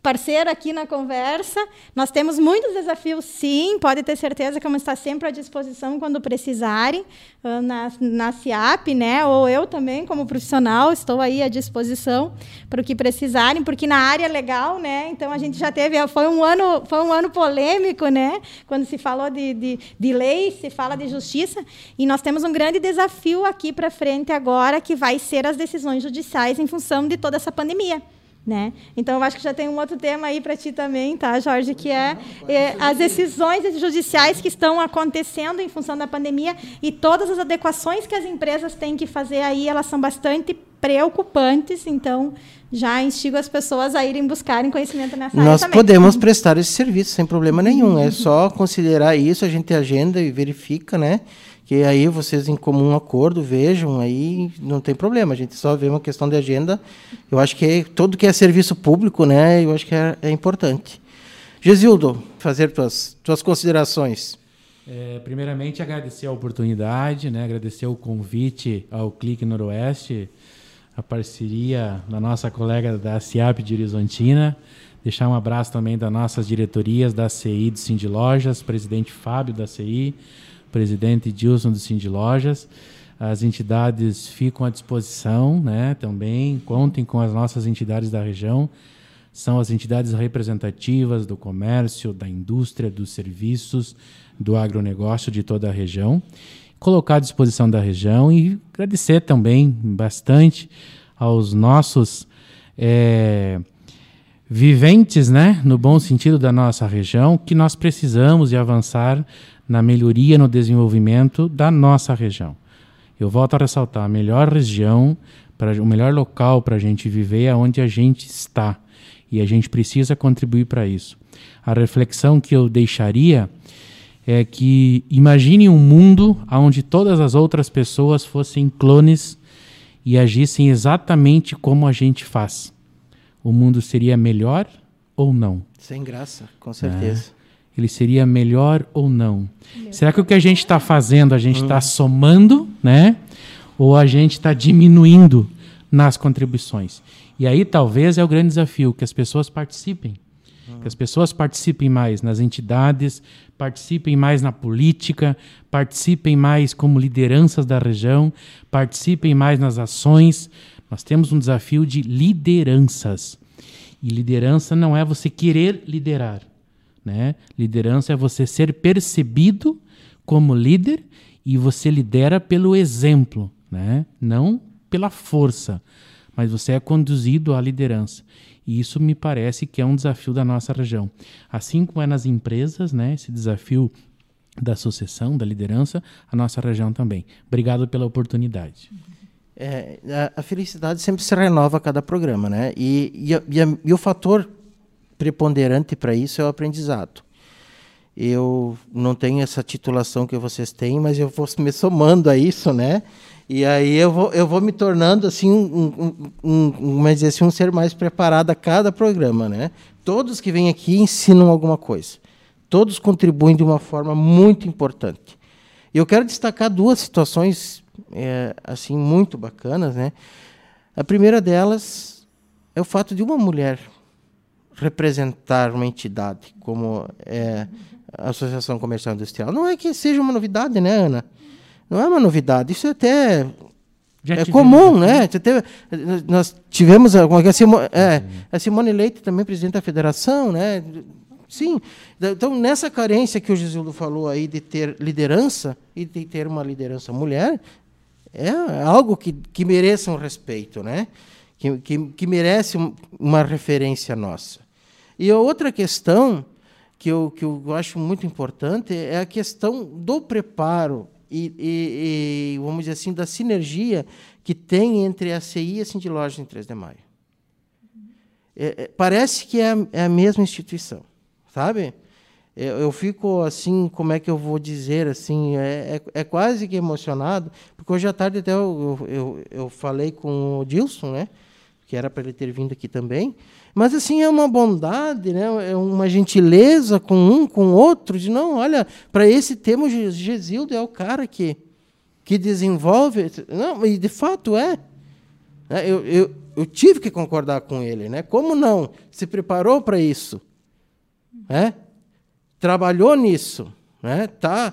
parceiro aqui na conversa. Nós temos muitos desafios, sim, pode ter certeza que vamos estar sempre à disposição quando precisarem ah, na, na CIAP, né? Ou eu também, como profissional, estou aí à disposição para o que precisarem, porque na área legal, né? Então a gente já teve, foi um ano, foi um ano polêmico, né? Quando se falou de, de, de lei, se fala de justiça, e nós temos um grande desafio aqui para frente agora, que vai ser as decisões judiciais em função de toda essa pandemia. Né? Então, eu acho que já tem um outro tema aí para ti também, tá, Jorge, que é, é, as decisões judiciais que estão acontecendo em função da pandemia e todas as adequações que as empresas têm que fazer aí, elas são bastante preocupantes, então já instigo as pessoas a irem buscarem conhecimento nessa Nós área Nós podemos prestar esse serviço sem problema nenhum, é só considerar isso, a gente agenda e verifica, né? Que aí vocês em comum acordo vejam, aí não tem problema, a gente só vê uma questão de agenda. Eu acho que tudo que é serviço público, né, eu acho que é, é importante. Gesildo, fazer tuas, tuas considerações. É, primeiramente, agradecer a oportunidade, né, agradecer o convite ao Clique Noroeste, a parceria da nossa colega da CIAP de Horizontina, deixar um abraço também das nossas diretorias da CI do Cindy Lojas, presidente Fábio da CI, presidente Dilson do Cindy Lojas. As entidades ficam à disposição né, também, contem com as nossas entidades da região. São as entidades representativas do comércio, da indústria, dos serviços, do agronegócio de toda a região. Colocar à disposição da região e agradecer também bastante aos nossos é, viventes, né, no bom sentido da nossa região, que nós precisamos de avançar na melhoria, no desenvolvimento da nossa região. Eu volto a ressaltar: a melhor região, pra, o melhor local para a gente viver é onde a gente está. E a gente precisa contribuir para isso. A reflexão que eu deixaria é que imagine um mundo onde todas as outras pessoas fossem clones e agissem exatamente como a gente faz. O mundo seria melhor ou não? Sem graça, com certeza. É ele seria melhor ou não? Será que o que a gente está fazendo, a gente está hum. somando, né? Ou a gente está diminuindo nas contribuições? E aí talvez é o grande desafio, que as pessoas participem. Hum. Que as pessoas participem mais nas entidades, participem mais na política, participem mais como lideranças da região, participem mais nas ações. Nós temos um desafio de lideranças. E liderança não é você querer liderar. Né? Liderança é você ser percebido como líder e você lidera pelo exemplo, né? não pela força, mas você é conduzido à liderança. E isso me parece que é um desafio da nossa região. Assim como é nas empresas, né? esse desafio da sucessão, da liderança, a nossa região também. Obrigado pela oportunidade. É, a, a, felicidade sempre se renova a cada programa, né? E, e, e, a, e o fator preponderante para isso é o aprendizado. Eu não tenho essa titulação que vocês têm, mas eu vou me somando a isso, né? E aí eu vou, eu vou me tornando assim um, um, um, um, assim, um ser mais preparado a cada programa, né? Todos que vêm aqui ensinam alguma coisa. Todos contribuem de uma forma muito importante. Eu quero destacar duas situações é, assim muito bacanas, né? A primeira delas é o fato de uma mulher representar uma entidade como é a Associação Comercial Industrial. Não é que seja uma novidade, né, Ana? Não é uma novidade. Isso é até Já é comum, né? Teve, nós tivemos a, a, Simone, é, a Simone Leite também presidente da federação, né? Sim. Então, nessa carência que o Gisildo falou aí de ter liderança e de ter uma liderança mulher, é algo que, que mereça um respeito, né? que, que, que merece uma referência nossa. E a outra questão que eu, que eu acho muito importante é a questão do preparo e, e, e vamos dizer assim, da sinergia que tem entre a CI e a Cindy em 3 de Maio. É, é, parece que é a, é a mesma instituição sabe? Eu, eu, fico assim, como é que eu vou dizer, assim, é, é, é quase que emocionado, porque hoje à tarde até eu, eu, eu falei com o Dilson, né? que era para ele ter vindo aqui também, mas assim é uma bondade, né? É uma gentileza com um, com outro, de não, olha, para esse tema o Gesildo é o cara que que desenvolve, não, e de fato é. é eu, eu, eu tive que concordar com ele, né? Como não? Se preparou para isso? né? trabalhou nisso, né? tá,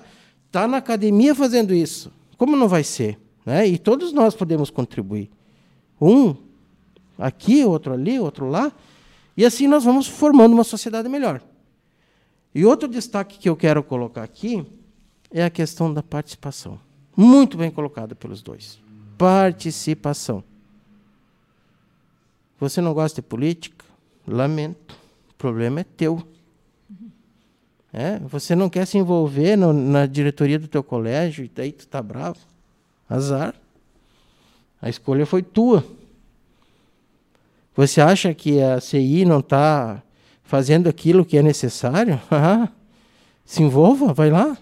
tá na academia fazendo isso. Como não vai ser? Né? E todos nós podemos contribuir. Um aqui, outro ali, outro lá. E assim nós vamos formando uma sociedade melhor. E outro destaque que eu quero colocar aqui é a questão da participação. Muito bem colocada pelos dois. Participação. Você não gosta de política? Lamento. O problema é teu. É, você não quer se envolver no, na diretoria do teu colégio e daí tu tá bravo. Azar. A escolha foi tua. Você acha que a CI não está fazendo aquilo que é necessário? (laughs) se envolva, vai lá,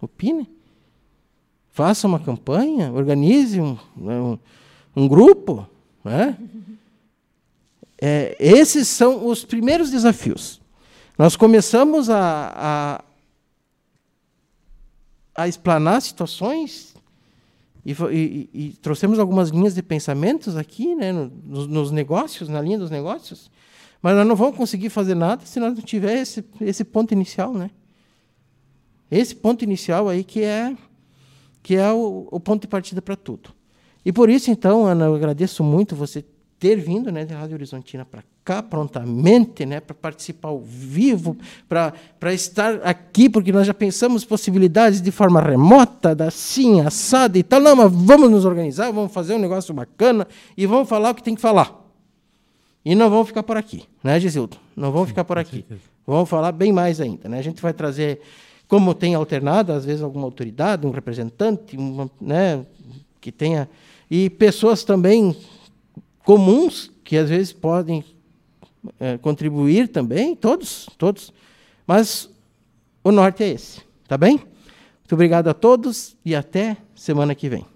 opine. Faça uma campanha, organize um, um, um grupo. Né? É, esses são os primeiros desafios. Nós começamos a, a, a explanar situações e, e, e, trouxemos algumas linhas de pensamentos aqui, né, nos, nos, negócios, na linha dos negócios, mas nós não vamos conseguir fazer nada se nós não tiver esse, esse ponto inicial, né? Esse ponto inicial aí que é que é o, o ponto de partida para tudo. E por isso, então, Ana, eu agradeço muito você ter vindo né, da Rádio Horizontina para cá prontamente, né, para participar ao vivo, para estar aqui, porque nós já pensamos possibilidades de forma remota, assim, assada e tal. Não, mas vamos nos organizar, vamos fazer um negócio bacana e vamos falar o que tem que falar. E não vamos ficar por aqui, né, Gisildo? Não vamos ficar por aqui. Vamos falar bem mais ainda. Né? A gente vai trazer, como tem alternado, às vezes alguma autoridade, um representante, uma, né, que tenha. E pessoas também comuns que às vezes podem é, contribuir também, todos, todos. Mas o norte é esse, tá bem? Muito obrigado a todos e até semana que vem.